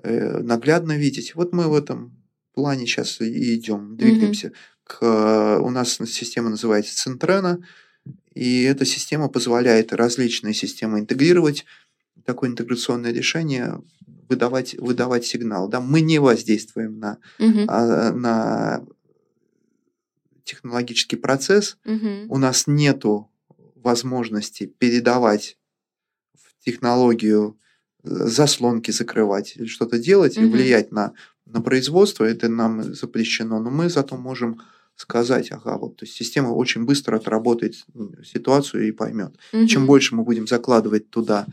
э, наглядно видеть. Вот мы в этом плане сейчас и идем, двигаемся. Угу. К, у нас система называется Центрена, и эта система позволяет различные системы интегрировать такое интеграционное решение выдавать, выдавать сигнал. Да? Мы не воздействуем на, угу. а, на технологический процесс. Угу. У нас нет возможности передавать в технологию э, заслонки закрывать или что-то делать угу. и влиять на, на производство. Это нам запрещено. Но мы зато можем сказать, ага, вот то есть система очень быстро отработает ситуацию и поймет. Угу. Чем больше мы будем закладывать туда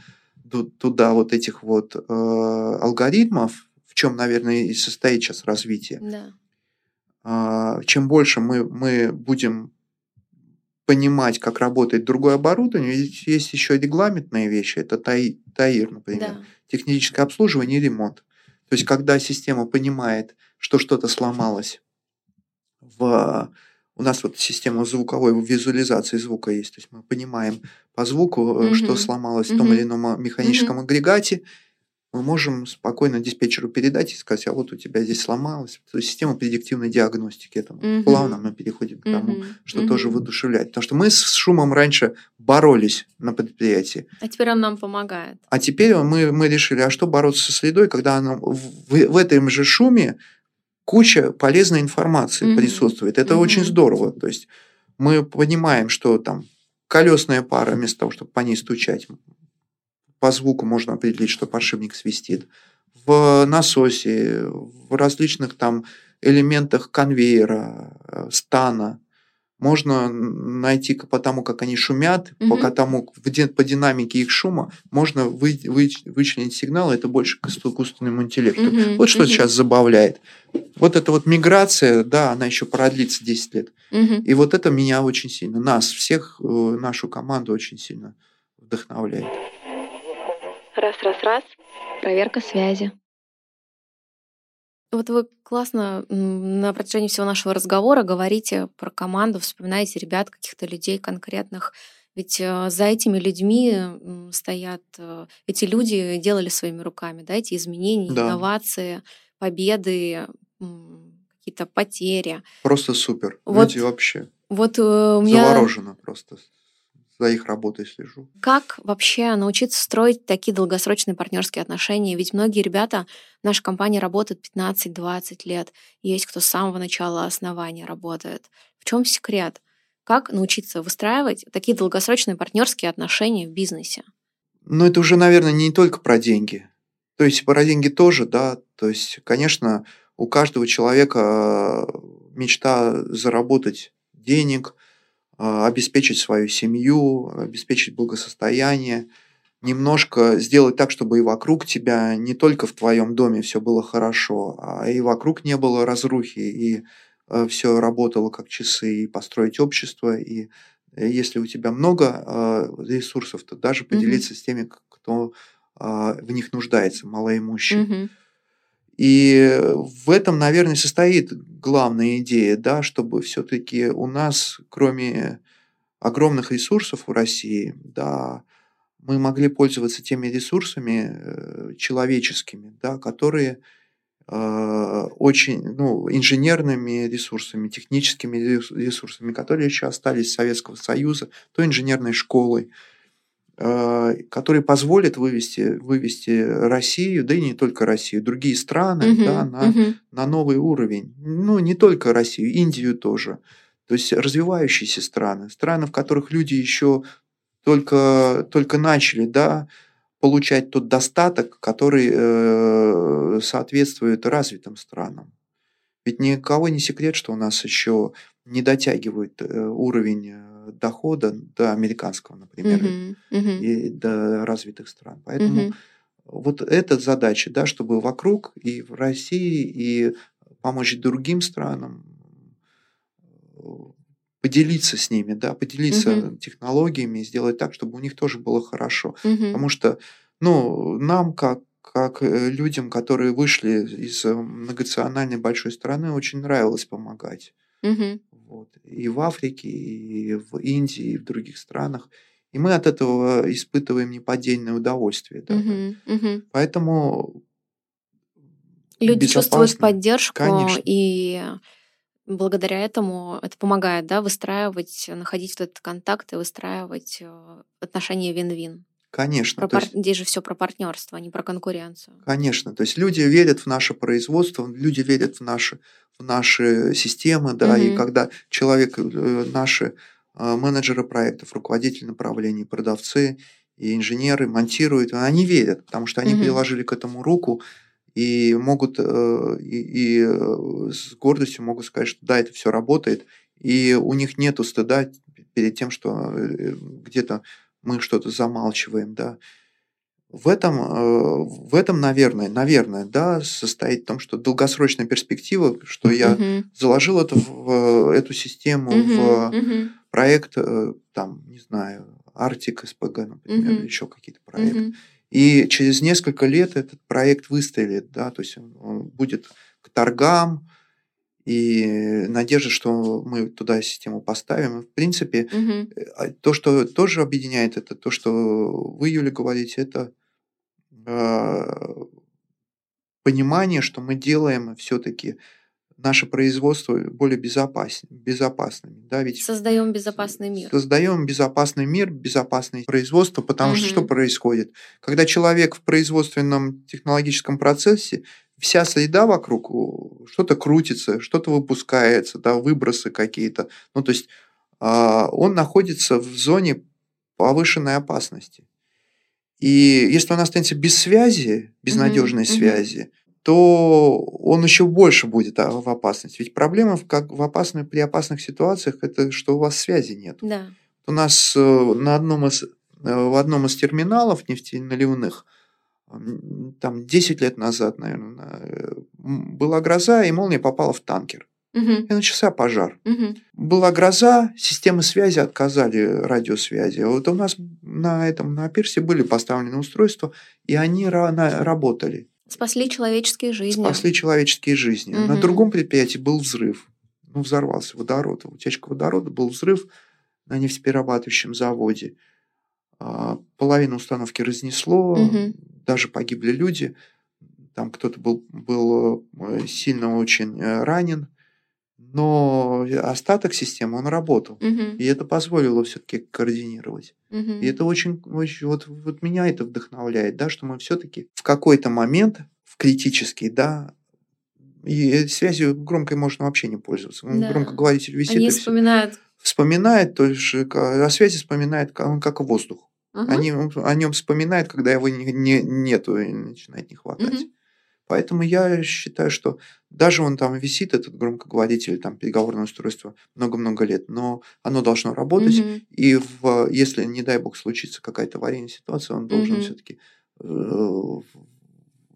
туда вот этих вот э, алгоритмов, в чем, наверное, и состоит сейчас развитие. Да. Э, чем больше мы, мы будем понимать, как работает другое оборудование, ведь есть еще регламентные вещи, это ТАИ, ТАИР, например, да. техническое обслуживание и ремонт. То есть, когда система понимает, что что-то сломалось в у нас вот система звуковой визуализации звука есть, то есть мы понимаем по звуку, mm-hmm. что сломалось mm-hmm. в том или ином механическом mm-hmm. агрегате, мы можем спокойно диспетчеру передать и сказать, а вот у тебя здесь сломалось. То есть система предиктивной диагностики этому. Mm-hmm. Плавно мы переходим к тому, mm-hmm. что mm-hmm. тоже воодушевляет. Потому что мы с шумом раньше боролись на предприятии. А теперь он нам помогает. А теперь мы, мы решили, а что бороться со средой, когда она в, в этом же шуме куча полезной информации mm-hmm. присутствует. Это mm-hmm. очень здорово. То есть мы понимаем, что там колесная пара, вместо того, чтобы по ней стучать, по звуку можно определить, что подшипник свистит. В насосе, в различных там элементах конвейера, э, стана, можно найти по тому, как они шумят, угу. по тому, по динамике их шума, можно вы, вы, вычленить сигналы, это больше к искусственному интеллекту. Угу. Вот что угу. сейчас забавляет. Вот эта вот миграция, да, она еще продлится 10 лет. Угу. И вот это меня очень сильно, нас всех, э, нашу команду очень сильно вдохновляет. Раз, раз, раз. Проверка связи. Вот вы классно на протяжении всего нашего разговора говорите про команду, вспоминаете ребят, каких-то людей конкретных. Ведь э, за этими людьми стоят, э, эти люди делали своими руками, да, эти изменения, да. инновации, победы, какие-то потери. Просто супер. Вот, люди вообще. Вот э, у меня... Заворожено просто за их работой слежу. Как вообще научиться строить такие долгосрочные партнерские отношения? Ведь многие ребята в нашей компании работают 15-20 лет. Есть кто с самого начала основания работает. В чем секрет? Как научиться выстраивать такие долгосрочные партнерские отношения в бизнесе? Ну, это уже, наверное, не только про деньги. То есть про деньги тоже, да. То есть, конечно, у каждого человека э, мечта заработать денег – обеспечить свою семью, обеспечить благосостояние, немножко сделать так, чтобы и вокруг тебя, не только в твоем доме все было хорошо, а и вокруг не было разрухи, и э, все работало как часы, и построить общество, и э, если у тебя много э, ресурсов, то даже поделиться mm-hmm. с теми, кто в них нуждается, малоимущий. Mm-hmm. И в этом, наверное, состоит главная идея, да, чтобы все-таки у нас, кроме огромных ресурсов в России, да, мы могли пользоваться теми ресурсами э, человеческими, да, которые э, очень, ну, инженерными ресурсами, техническими ресурсами, которые еще остались с Советского Союза, то инженерной школой, который позволит вывести, вывести Россию, да и не только Россию, другие страны угу, да, на, угу. на новый уровень. Ну, не только Россию, Индию тоже. То есть развивающиеся страны, страны, в которых люди еще только, только начали да, получать тот достаток, который э, соответствует развитым странам. Ведь никого не секрет, что у нас еще не дотягивает э, уровень э, дохода до американского, например, uh-huh, uh-huh. и до развитых стран. Поэтому uh-huh. вот эта задача, да, чтобы вокруг и в России, и помочь другим странам поделиться с ними, да, поделиться uh-huh. технологиями, сделать так, чтобы у них тоже было хорошо. Uh-huh. Потому что, ну, нам как как э, людям, которые вышли из многонациональной большой страны, очень нравилось помогать. Угу. Вот. И в Африке, и в Индии, и в других странах. И мы от этого испытываем неподдельное удовольствие. Да, угу. Угу. Поэтому люди чувствуют поддержку Конечно. и благодаря этому это помогает, да, выстраивать, находить вот этот контакт и выстраивать э, отношения вин-вин. Конечно. Про есть, Здесь же все про партнерство, а не про конкуренцию. Конечно. То есть люди верят в наше производство, люди верят в наши, в наши системы, да, угу. и когда человек, э, наши э, менеджеры проектов, руководители направлений, продавцы и инженеры монтируют, они верят, потому что они угу. приложили к этому руку и могут э, и, и с гордостью могут сказать, что да, это все работает, и у них нету стыда перед тем, что где-то мы что-то замалчиваем, да. В этом, э, в этом, наверное, наверное, да, состоит в том, что долгосрочная перспектива, что я uh-huh. заложил это в эту систему, uh-huh. в uh-huh. проект, э, там, не знаю, Arctic SPG, например, uh-huh. или еще какие-то проекты. Uh-huh. И через несколько лет этот проект выстрелит, да, то есть он, он будет к торгам, и надежда, что мы туда систему поставим. В принципе, угу. то, что тоже объединяет, это то, что вы, Юля, говорите, это э, понимание, что мы делаем все-таки наше производство более безопасным, безопасным. Да, ведь создаем безопасный мир. Создаем безопасный мир, безопасное производство, потому угу. что что происходит? Когда человек в производственном технологическом процессе вся среда вокруг, что-то крутится, что-то выпускается, да, выбросы какие-то. Ну, то есть э, он находится в зоне повышенной опасности. И если он останется без связи, без надежной mm-hmm. связи, то он еще больше будет а, в опасности. Ведь проблема в, как в опасной, при опасных ситуациях это что у вас связи нет. Да. У нас э, на одном из, э, в одном из терминалов нефтеналивных там 10 лет назад, наверное, э, была гроза, и молния попала в танкер. Угу. И начался пожар. Угу. Была гроза, системы связи отказали радиосвязи. Вот у нас на этом на пирсе были поставлены устройства, и они рано работали. Спасли человеческие жизни. Спасли человеческие жизни. Мгм. На другом предприятии был взрыв. Ну, взорвался водород. Утечка водорода, был взрыв на нефтеперерабатывающем заводе. А, Половину установки разнесло, Мгм. Даже погибли люди. Там кто-то был, был э, сильно очень э, ранен. Но остаток системы, он работал. Мгм. И это позволило все-таки координировать. Мгм. И это очень, очень вот, вот меня это вдохновляет, да, что мы все-таки в какой-то момент, в критический, да, и связью громкой можно вообще не пользоваться. Да. громкоговоритель висит, Они вспоминают. вспоминает, то есть ка- о связи вспоминает, он как воздух. Ага. Они, он о нем вспоминает, когда его не, не- нету и начинает не хватать. Мгм. Поэтому я считаю, что даже он там висит, этот громкоговоритель, там переговорное устройство, много-много лет, но оно должно работать, Мгм. и в, если, не дай бог, случится какая-то аварийная ситуация, он должен Мгм. все-таки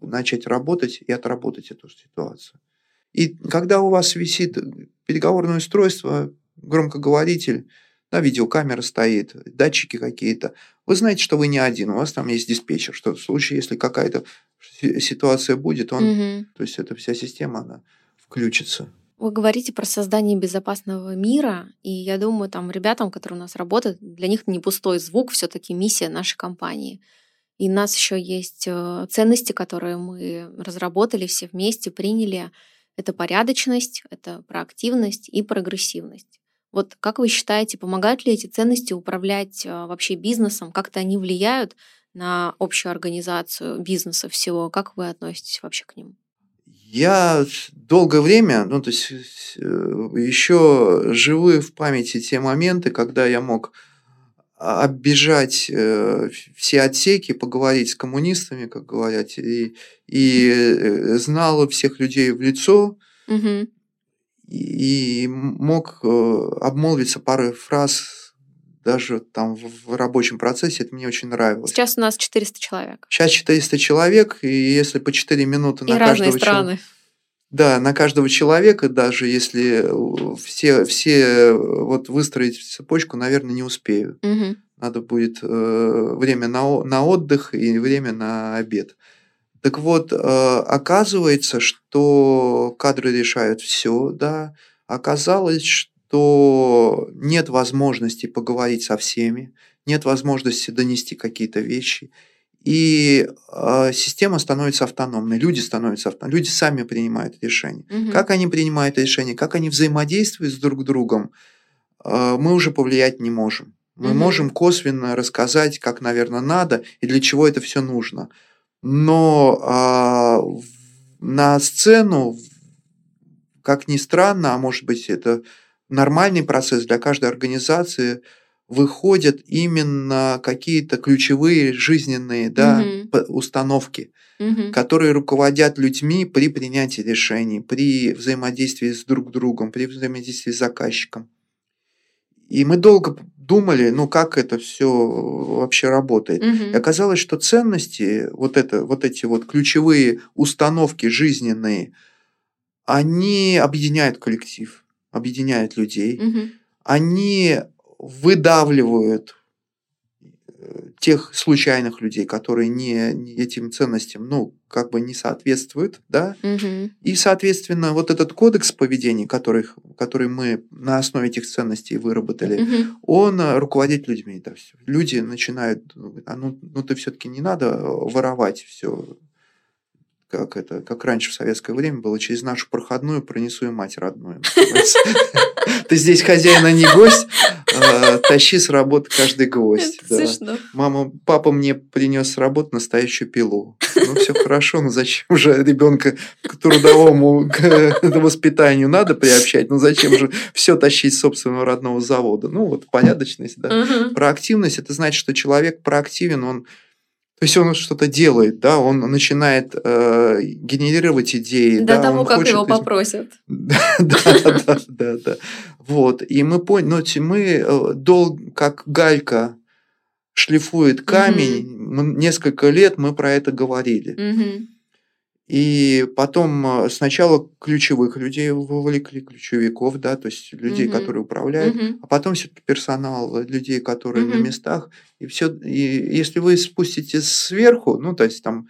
начать работать и отработать эту ситуацию. И когда у вас висит переговорное устройство, громкоговоритель, да, видеокамера стоит, датчики какие-то, вы знаете, что вы не один, у вас там есть диспетчер, что в случае, если какая-то си- ситуация будет, он, Мгм. то есть эта вся система, она включится. Вы говорите про создание безопасного мира, и я думаю, там ребятам, которые у нас работают, для них не пустой звук, все-таки миссия нашей компании. И у нас еще есть э, ценности, которые мы разработали все вместе, приняли. Это порядочность, это проактивность и прогрессивность. Вот как вы считаете, помогают ли эти ценности управлять э, вообще бизнесом? Как-то они влияют на общую организацию бизнеса всего? Как вы относитесь вообще к ним? Я долгое время, ну, то есть еще живы в памяти те моменты, когда я мог а, оббежать э, все отсеки, поговорить с коммунистами, как говорят, и, и э, знал всех людей в лицо, Мгм. И мог э, обмолвиться парой фраз даже там в, рабочем процессе, это мне очень нравилось. Сейчас у нас 400 человек. Сейчас 400 человек, и если по 4 минуты И на разные каждого чел- страны. Да, на каждого человека, даже если э, все, все вот выстроить цепочку, наверное, не успею. Мгм. Надо будет э, время на, на отдых и время на обед. Так вот, э, оказывается, что кадры решают все, да. Оказалось, что нет возможности поговорить со всеми, нет возможности донести какие-то вещи. И э, система становится автономной, люди становятся автономными, люди сами принимают решения. Мгм. Как они принимают решения, как они взаимодействуют с друг другом, э, мы уже повлиять не можем. Мы Мгм. можем косвенно рассказать, как, наверное, надо и для чего это все нужно. Но а, на сцену, как ни странно, а может быть это нормальный процесс для каждой организации, выходят именно какие-то ключевые жизненные да, п- установки Мгм. которые руководят людьми при принятии решений, при взаимодействии с друг другом, при взаимодействии с заказчиком. И мы долго думали, ну как это все вообще работает. Мгм. И оказалось, что ценности, вот, это, вот эти вот ключевые установки жизненные, они объединяют коллектив, объединяют людей Мгм. они выдавливают тех случайных людей, которые не, не этим ценностям, ну, как бы не соответствуют, да, Мгм. и, соответственно, вот этот кодекс поведения, который, который мы на основе этих ценностей выработали, Мгм. он э, руководит людьми. Да, всё. Люди начинают, ну, а ну, ну ты все-таки не надо воровать все, как это, как раньше в советское время было, через нашу проходную пронесу и мать родную. Ты здесь хозяин, а не гость, тащи с работы каждый гвоздь. Да. Мама, папа мне принес с работы настоящую пилу. Ну, все хорошо, но зачем же ребенка к трудовому к воспитанию надо приобщать? Ну, зачем же все тащить с собственного родного завода? Ну, вот порядочность, да. Проактивность – это значит, что человек проактивен, он То есть он что-то делает, да, он начинает э, генерировать идеи. До да, того, он как хочет его попросят. Да, да, да, да, да. Вот. И мы поняли, мы э, долго, как галька шлифует камень, несколько лет мы про это говорили. И потом э, сначала ключевых людей вовлекли, ключевиков, да, то есть людей, Мгм. которые управляют, Мгм. а потом все-таки персонал, э, людей, которые на Мгм. местах. И все. И если вы спуститесь сверху, ну, то есть там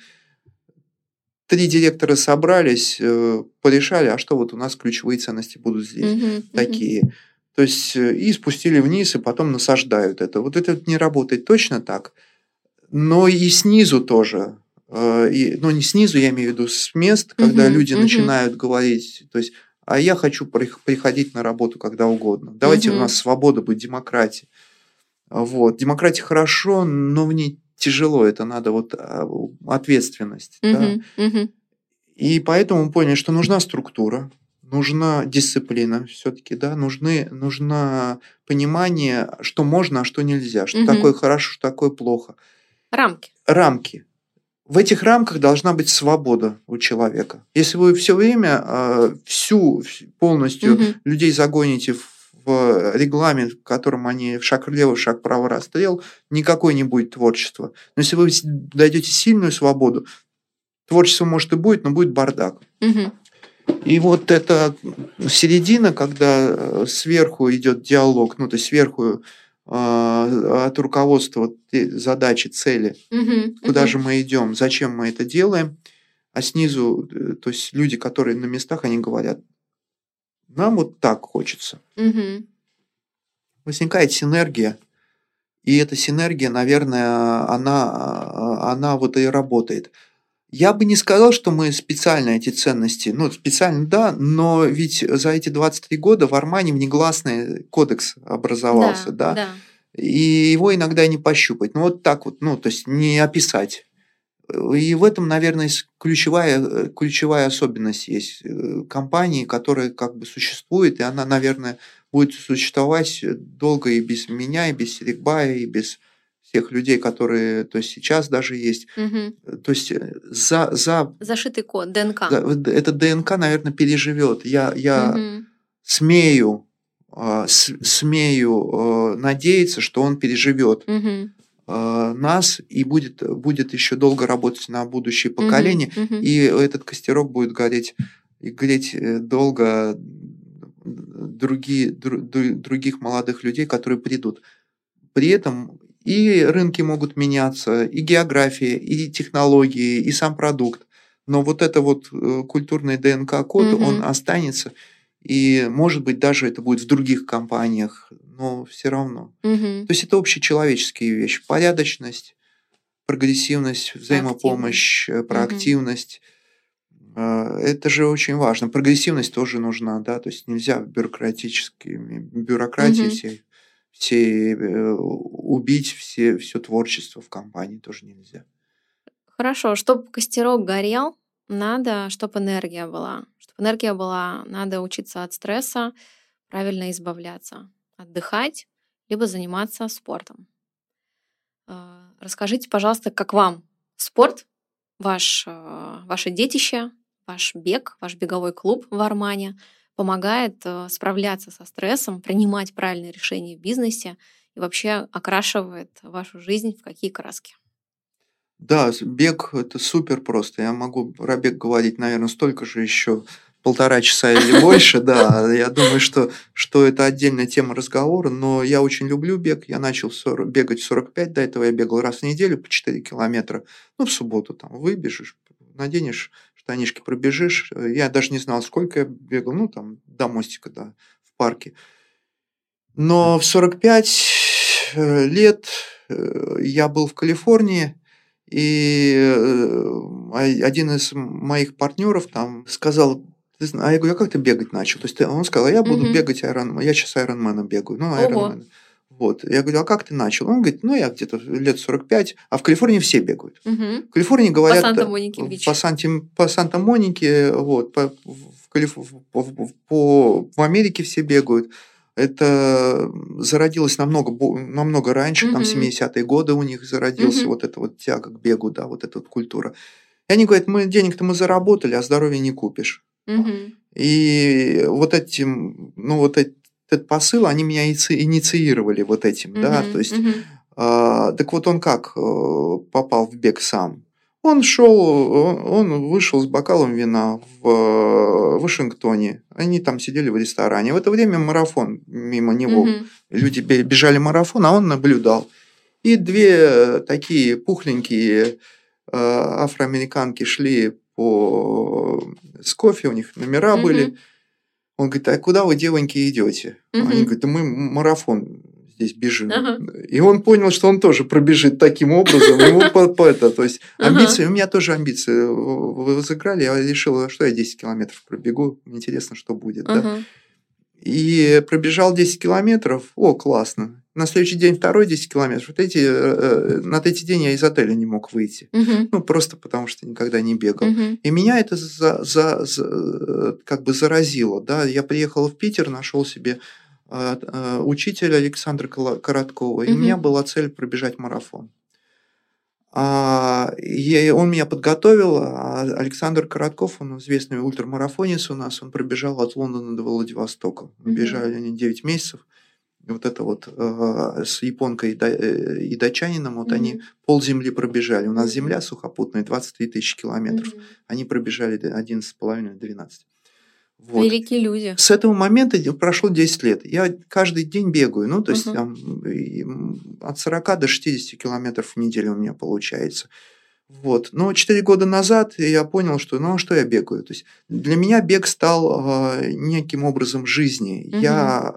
три директора собрались, э, порешали, а что вот у нас ключевые ценности будут здесь. Мгм. такие. То есть э, и спустили вниз, и потом насаждают это. Вот это не работает точно так. Но и снизу тоже. Э, И, ну, не снизу, я имею в виду с мест, когда Мгм, люди мгм. начинают говорить, то есть, а я хочу прих- приходить на работу когда угодно. Давайте Мгм. у нас свобода будет, демократия. Вот. Демократия хорошо, но в ней тяжело. Это надо вот а, ответственность. да. Мгм. Мгм. И поэтому мы поняли, что нужна структура, нужна дисциплина все-таки, да, нужны, нужно понимание, что можно, а что нельзя, что Мгм. такое хорошо, что такое плохо. Рамки. Рамки. В этих рамках должна быть свобода у человека. Если вы все время э, всю вс- полностью Мгм. людей загоните в в регламент, в котором они в шаг влево, шаг вправо расстрел, никакой не будет творчества. Но если вы дадете сильную свободу, творчество может и будет, но будет бардак. Мгм. И вот это середина, когда э, сверху идет диалог, ну то есть сверху от руководства задачи, цели, Мгм. куда Мгм. же мы идем, зачем мы это делаем, а снизу, э, то есть люди, которые на местах, они говорят, нам вот так хочется. Мгм. Возникает синергия, и эта синергия, наверное, она, она вот и работает. Я бы не сказал, что мы специально эти ценности, ну, специально, да, но ведь за эти 23 года в Армане внегласный кодекс образовался, да, Да. и его иногда не пощупать. Ну, вот так вот, ну, то есть не описать. И в этом, наверное, ключевая, ключевая особенность есть э, компании, которая как бы существует, и она, наверное, будет существовать долго и без меня, и без Серегбая, и без всех людей, которые то есть сейчас даже есть. Мгм. То есть э, за, за, Зашитый код, ДНК. за- это ДНК, наверное, переживет. Я, я Мгм. смею, а, с- смею э, надеяться, что он переживет э, нас и будет, будет еще долго работать на будущее поколение. Мгм. И этот костерок будет гореть и греть э, долго другие, дру- дру- других молодых людей, которые придут. При этом и рынки могут меняться, и география, и технологии, и сам продукт. Но вот это вот э, культурный ДНК-код, Мгм. он останется. И, может быть, даже это будет в других компаниях, но все равно. Мгм. То есть это общечеловеческие вещи. Порядочность, прогрессивность, взаимопомощь, э, проактивность. Э, Это же очень важно. Прогрессивность тоже нужна, да, то есть нельзя бюрократическими бюрократии Мгм. Всей, всей э, убить все, все творчество в компании тоже нельзя. Хорошо, чтобы костерок горел, надо, чтобы энергия была. Чтобы энергия была, надо учиться от стресса, правильно избавляться, отдыхать, либо заниматься спортом. А, Расскажите, пожалуйста, как вам спорт, ваш, а, ваше детище, ваш бег, ваш беговой клуб в Армане помогает а, справляться со стрессом, принимать правильные решения в бизнесе и вообще окрашивает вашу жизнь в какие краски? Да, бег это супер просто. Я могу про бег говорить, наверное, столько же еще полтора часа или больше, да. Я думаю, что, что это отдельная тема разговора, но я очень люблю бег. Я начал в 40 бегать в 45, до этого я бегал раз в неделю по 4 километра. Ну, в субботу там выбежишь, наденешь штанишки, пробежишь. Я даже не знал, сколько я бегал, ну, там, до мостика, да, в парке. Но в 45 э, лет э, я был в Калифорнии, и э, один из моих партнеров там сказал, «Ты зна- а я говорю, а как ты бегать начал? То есть он сказал, я буду Мгм. бегать Iron, я сейчас Ironman бегаю. Ну, Ого. Вот. Я говорю, а как ты начал? Он говорит, ну, я где-то лет 45, а в Калифорнии все бегают. Мгм. В Калифорнии говорят... Санта-Монике э, бич. По, Санти- по Санта-Монике, вот, по, в, Калиф- в- по, в Америке все бегают. Это зародилось намного, намного раньше, угу. там 70-е годы у них зародился угу. вот эта вот тяга к бегу, да, вот эта вот культура. И они говорят, мы денег-то мы заработали, а здоровья не купишь. Угу. И вот этим, ну вот этот посыл, они меня инициировали вот этим, угу. да, то есть, угу. а, так вот он как э, попал в бег сам? Он шел, он вышел с бокалом вина в Вашингтоне. Они там сидели в ресторане. В это время марафон мимо него. Угу. Люди бежали марафон, а он наблюдал. И две такие пухленькие э, афроамериканки шли по с кофе, у них номера угу. были. Он говорит, а куда вы, девоньки, идете? Угу. Они говорят, да мы марафон здесь бежим. Ага. И он понял, что он тоже пробежит таким образом. Ему по, по это, то есть амбиции, ага. у меня тоже амбиции возыграли. Я решил, что я 10 километров пробегу. Интересно, что будет. Ага. Да? И пробежал 10 километров. О, классно. На следующий день второй 10 километров. Вот эти, э, э, на третий день я из отеля не мог выйти. Угу. Ну, просто потому что никогда не бегал. Угу. И меня это за, за, за, как бы заразило. Да? Я приехал в Питер, нашел себе э, учителя Александра Короткова. И угу. у меня была цель пробежать марафон. А, и он меня подготовил, а Александр Коротков, он известный ультрамарафонец у нас, он пробежал от Лондона до Владивостока. Mm-hmm. Бежали они 9 месяцев. Вот это вот э, с японкой и, э, и датчанином, вот mm-hmm. они пол земли пробежали. У нас земля сухопутная 23 тысячи километров. Mm-hmm. Они пробежали 11,5-12. Вот. Великие люди. С этого момента прошло 10 лет. Я каждый день бегаю. Ну, то есть uh-huh. там, от 40 до 60 километров в неделю у меня получается. Вот. Но 4 года назад я понял, что ну а что я бегаю. То есть для меня бег стал э, неким образом жизни. Uh-huh. Я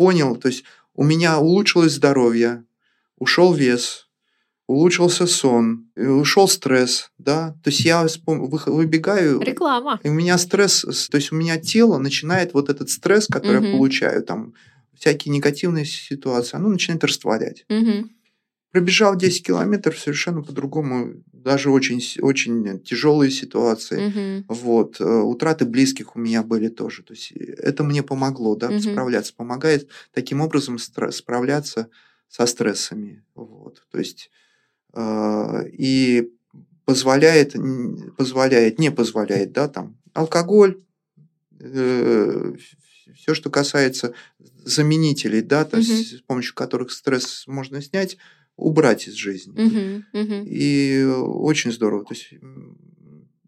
понял, то есть у меня улучшилось здоровье, ушел вес, улучшился сон, ушел стресс, да, то есть я выбегаю... Реклама. И у меня стресс, то есть у меня тело начинает вот этот стресс, который угу. я получаю, там, всякие негативные ситуации, оно начинает растворять. Угу. Пробежал 10 километров совершенно по-другому, даже очень, очень тяжелые ситуации. Угу. Вот. Э, утраты близких у меня были тоже. То есть это мне помогло, да, угу. справляться. Помогает таким образом справляться со стрессами. Вот. То есть а, и позволяет, позволяет, не позволяет, да, там, алкоголь, э, все, что касается заменителей, да, то есть с помощью которых стресс можно снять, убрать из жизни. Uh-huh, uh-huh. И очень здорово. То есть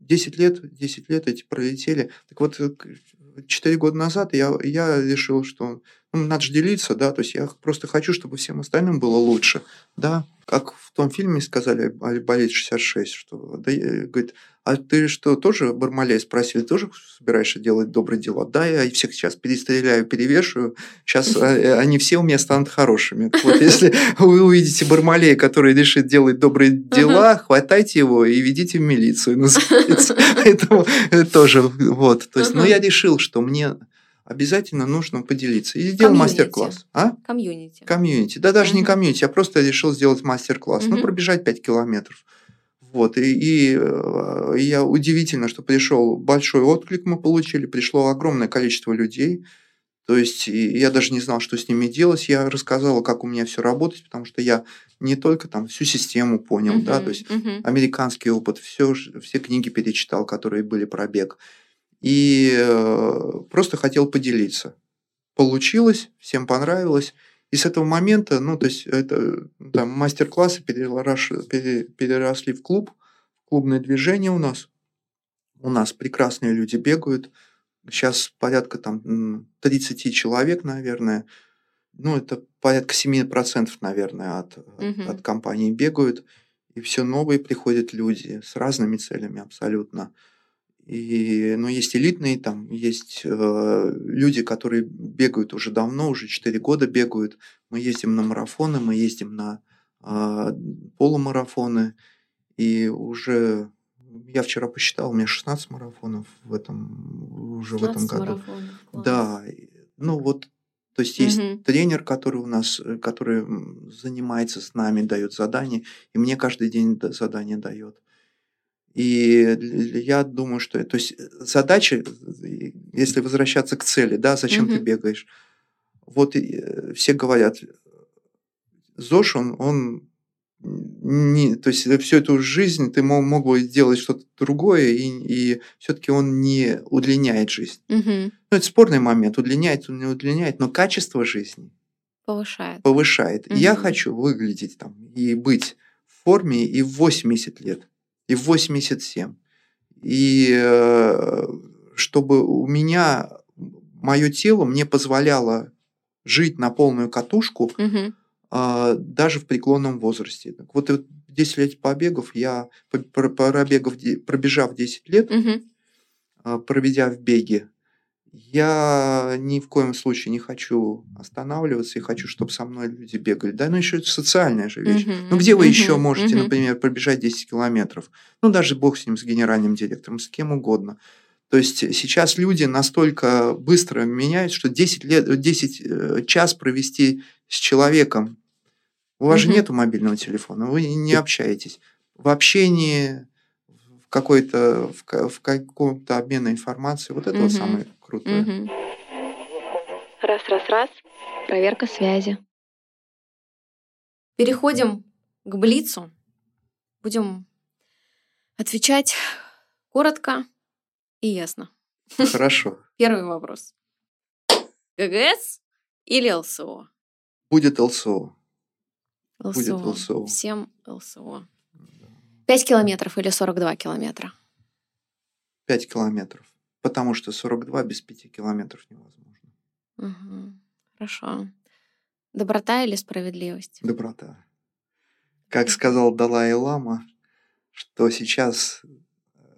10 лет, 10 лет эти пролетели. Так вот, 4 года назад я, я решил, что ну, надо же делиться, да, то есть я просто хочу, чтобы всем остальным было лучше, да, как в том фильме сказали «Айболит-66», что, да, говорит, а ты что, тоже Бармалей спросили, тоже собираешься делать добрые дела? Да, я всех сейчас перестреляю, перевешиваю, сейчас э, они все у меня станут хорошими. Вот если вы увидите Бармалея, который решит делать добрые дела, хватайте его и ведите в милицию, называется. Это тоже, вот, то есть, но я решил, что мне обязательно нужно поделиться. И сделал мастер-класс. А? Community. Community. Да, даже не community, я просто решил сделать мастер-класс. Ну, пробежать 5 километров. Вот, и, и, э, и я удивительно, что пришел большой отклик мы получили, пришло огромное количество людей. То есть я даже не знал, что с ними делать. Я рассказал, как у меня все работает, потому что я не только там всю систему понял, uh-huh, да, то есть uh-huh. американский опыт, все, все книги перечитал, которые были про бег и э, просто хотел поделиться. Получилось, всем понравилось. И с этого момента, ну, то есть, это там мастер-классы переросли в клуб, клубное движение у нас. У нас прекрасные люди бегают. Сейчас порядка там 30 человек, наверное. Ну, это порядка 7%, наверное, от, угу. от, от компании бегают. И все новые приходят люди с разными целями абсолютно. И, ну, есть элитные, там есть э, люди, которые бегают уже давно, уже 4 года бегают. Мы ездим на марафоны, мы ездим на э, полумарафоны. И уже, я вчера посчитал, у меня 16 марафонов в этом, уже в этом году. Да, ну вот, то есть есть угу. тренер, который у нас, э, который занимается с нами, дает задания, и мне каждый день задание дает. И я думаю, что то есть задача, если возвращаться к цели, да, зачем угу. ты бегаешь? вот э, все говорят, ЗОЖ, он, он не, то есть всю эту жизнь ты мог, мог бы сделать что-то другое, и, и все-таки он не удлиняет жизнь. Угу. Ну, это спорный момент, удлиняет, он не удлиняет, но качество жизни повышает. Повышает. Угу. Я хочу выглядеть там и быть в форме и в 80 лет, и в 87. И э, чтобы у меня мое тело мне позволяло жить на полную катушку, угу. даже в преклонном возрасте. Вот, 10 лет побегов, я пробегав, пробежав 10 лет, угу. проведя в беге, я ни в коем случае не хочу останавливаться и хочу, чтобы со мной люди бегали. Да, ну еще это социальная же вещь. Uh-huh, ну где вы uh-huh, еще можете, uh-huh. например, пробежать 10 километров? Ну даже бог с ним, с генеральным директором, с кем угодно. То есть сейчас люди настолько быстро меняют, что 10, лет, 10 э, час провести с человеком. У вас же нет мобильного телефона, вы не общаетесь. В общении, в какой-то в, в каком-то обмене информацией, вот это вот самое крутое. Mm-hmm. Раз, раз, раз. Проверка связи. Переходим к Блицу. Будем отвечать коротко, и ясно. Хорошо. Первый вопрос. ГГС или ЛСО? Будет ЛСО. ЛСО. Будет ЛСО. Всем ЛСО. 5 километров или 42 километра? 5 километров. Потому что 42 без 5 километров невозможно. Угу. Хорошо. Доброта или справедливость? Доброта. Как сказал Далай-Лама, что сейчас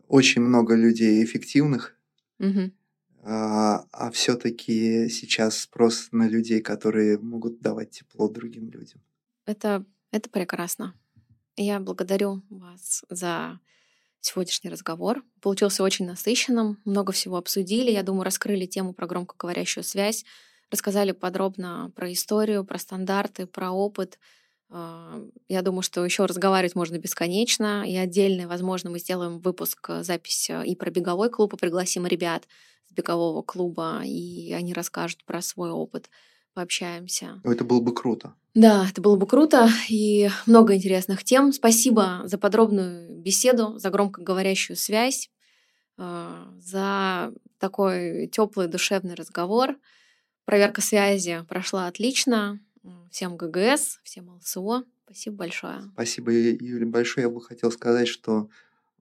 очень много людей эффективных, угу. а, а все-таки сейчас спрос на людей, которые могут давать тепло другим людям. Это, это прекрасно. Я благодарю вас за сегодняшний разговор. Получился очень насыщенным, много всего обсудили. Я думаю, раскрыли тему про громкоговорящую связь, рассказали подробно про историю, про стандарты, про опыт. А, я думаю, что еще разговаривать можно бесконечно. И отдельно, возможно, мы сделаем выпуск, э, запись э, и про беговой клуб, и пригласим ребят с бегового клуба, и они расскажут про свой опыт, пообщаемся. Это было бы круто. Да, это было бы круто и много интересных тем. Спасибо за подробную беседу, за громкоговорящую связь, э, за такой теплый душевный разговор. Проверка связи прошла отлично всем ГГС, всем ЛСО. Спасибо большое. Спасибо, Юля, большое. Я бы хотел сказать, что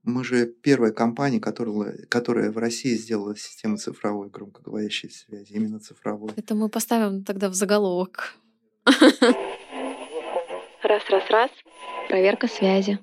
мы же первая компания, которая, которая в России сделала систему цифровой громкоговорящей связи, именно цифровой. Это мы поставим тогда в заголовок. Раз, раз, раз. Проверка связи.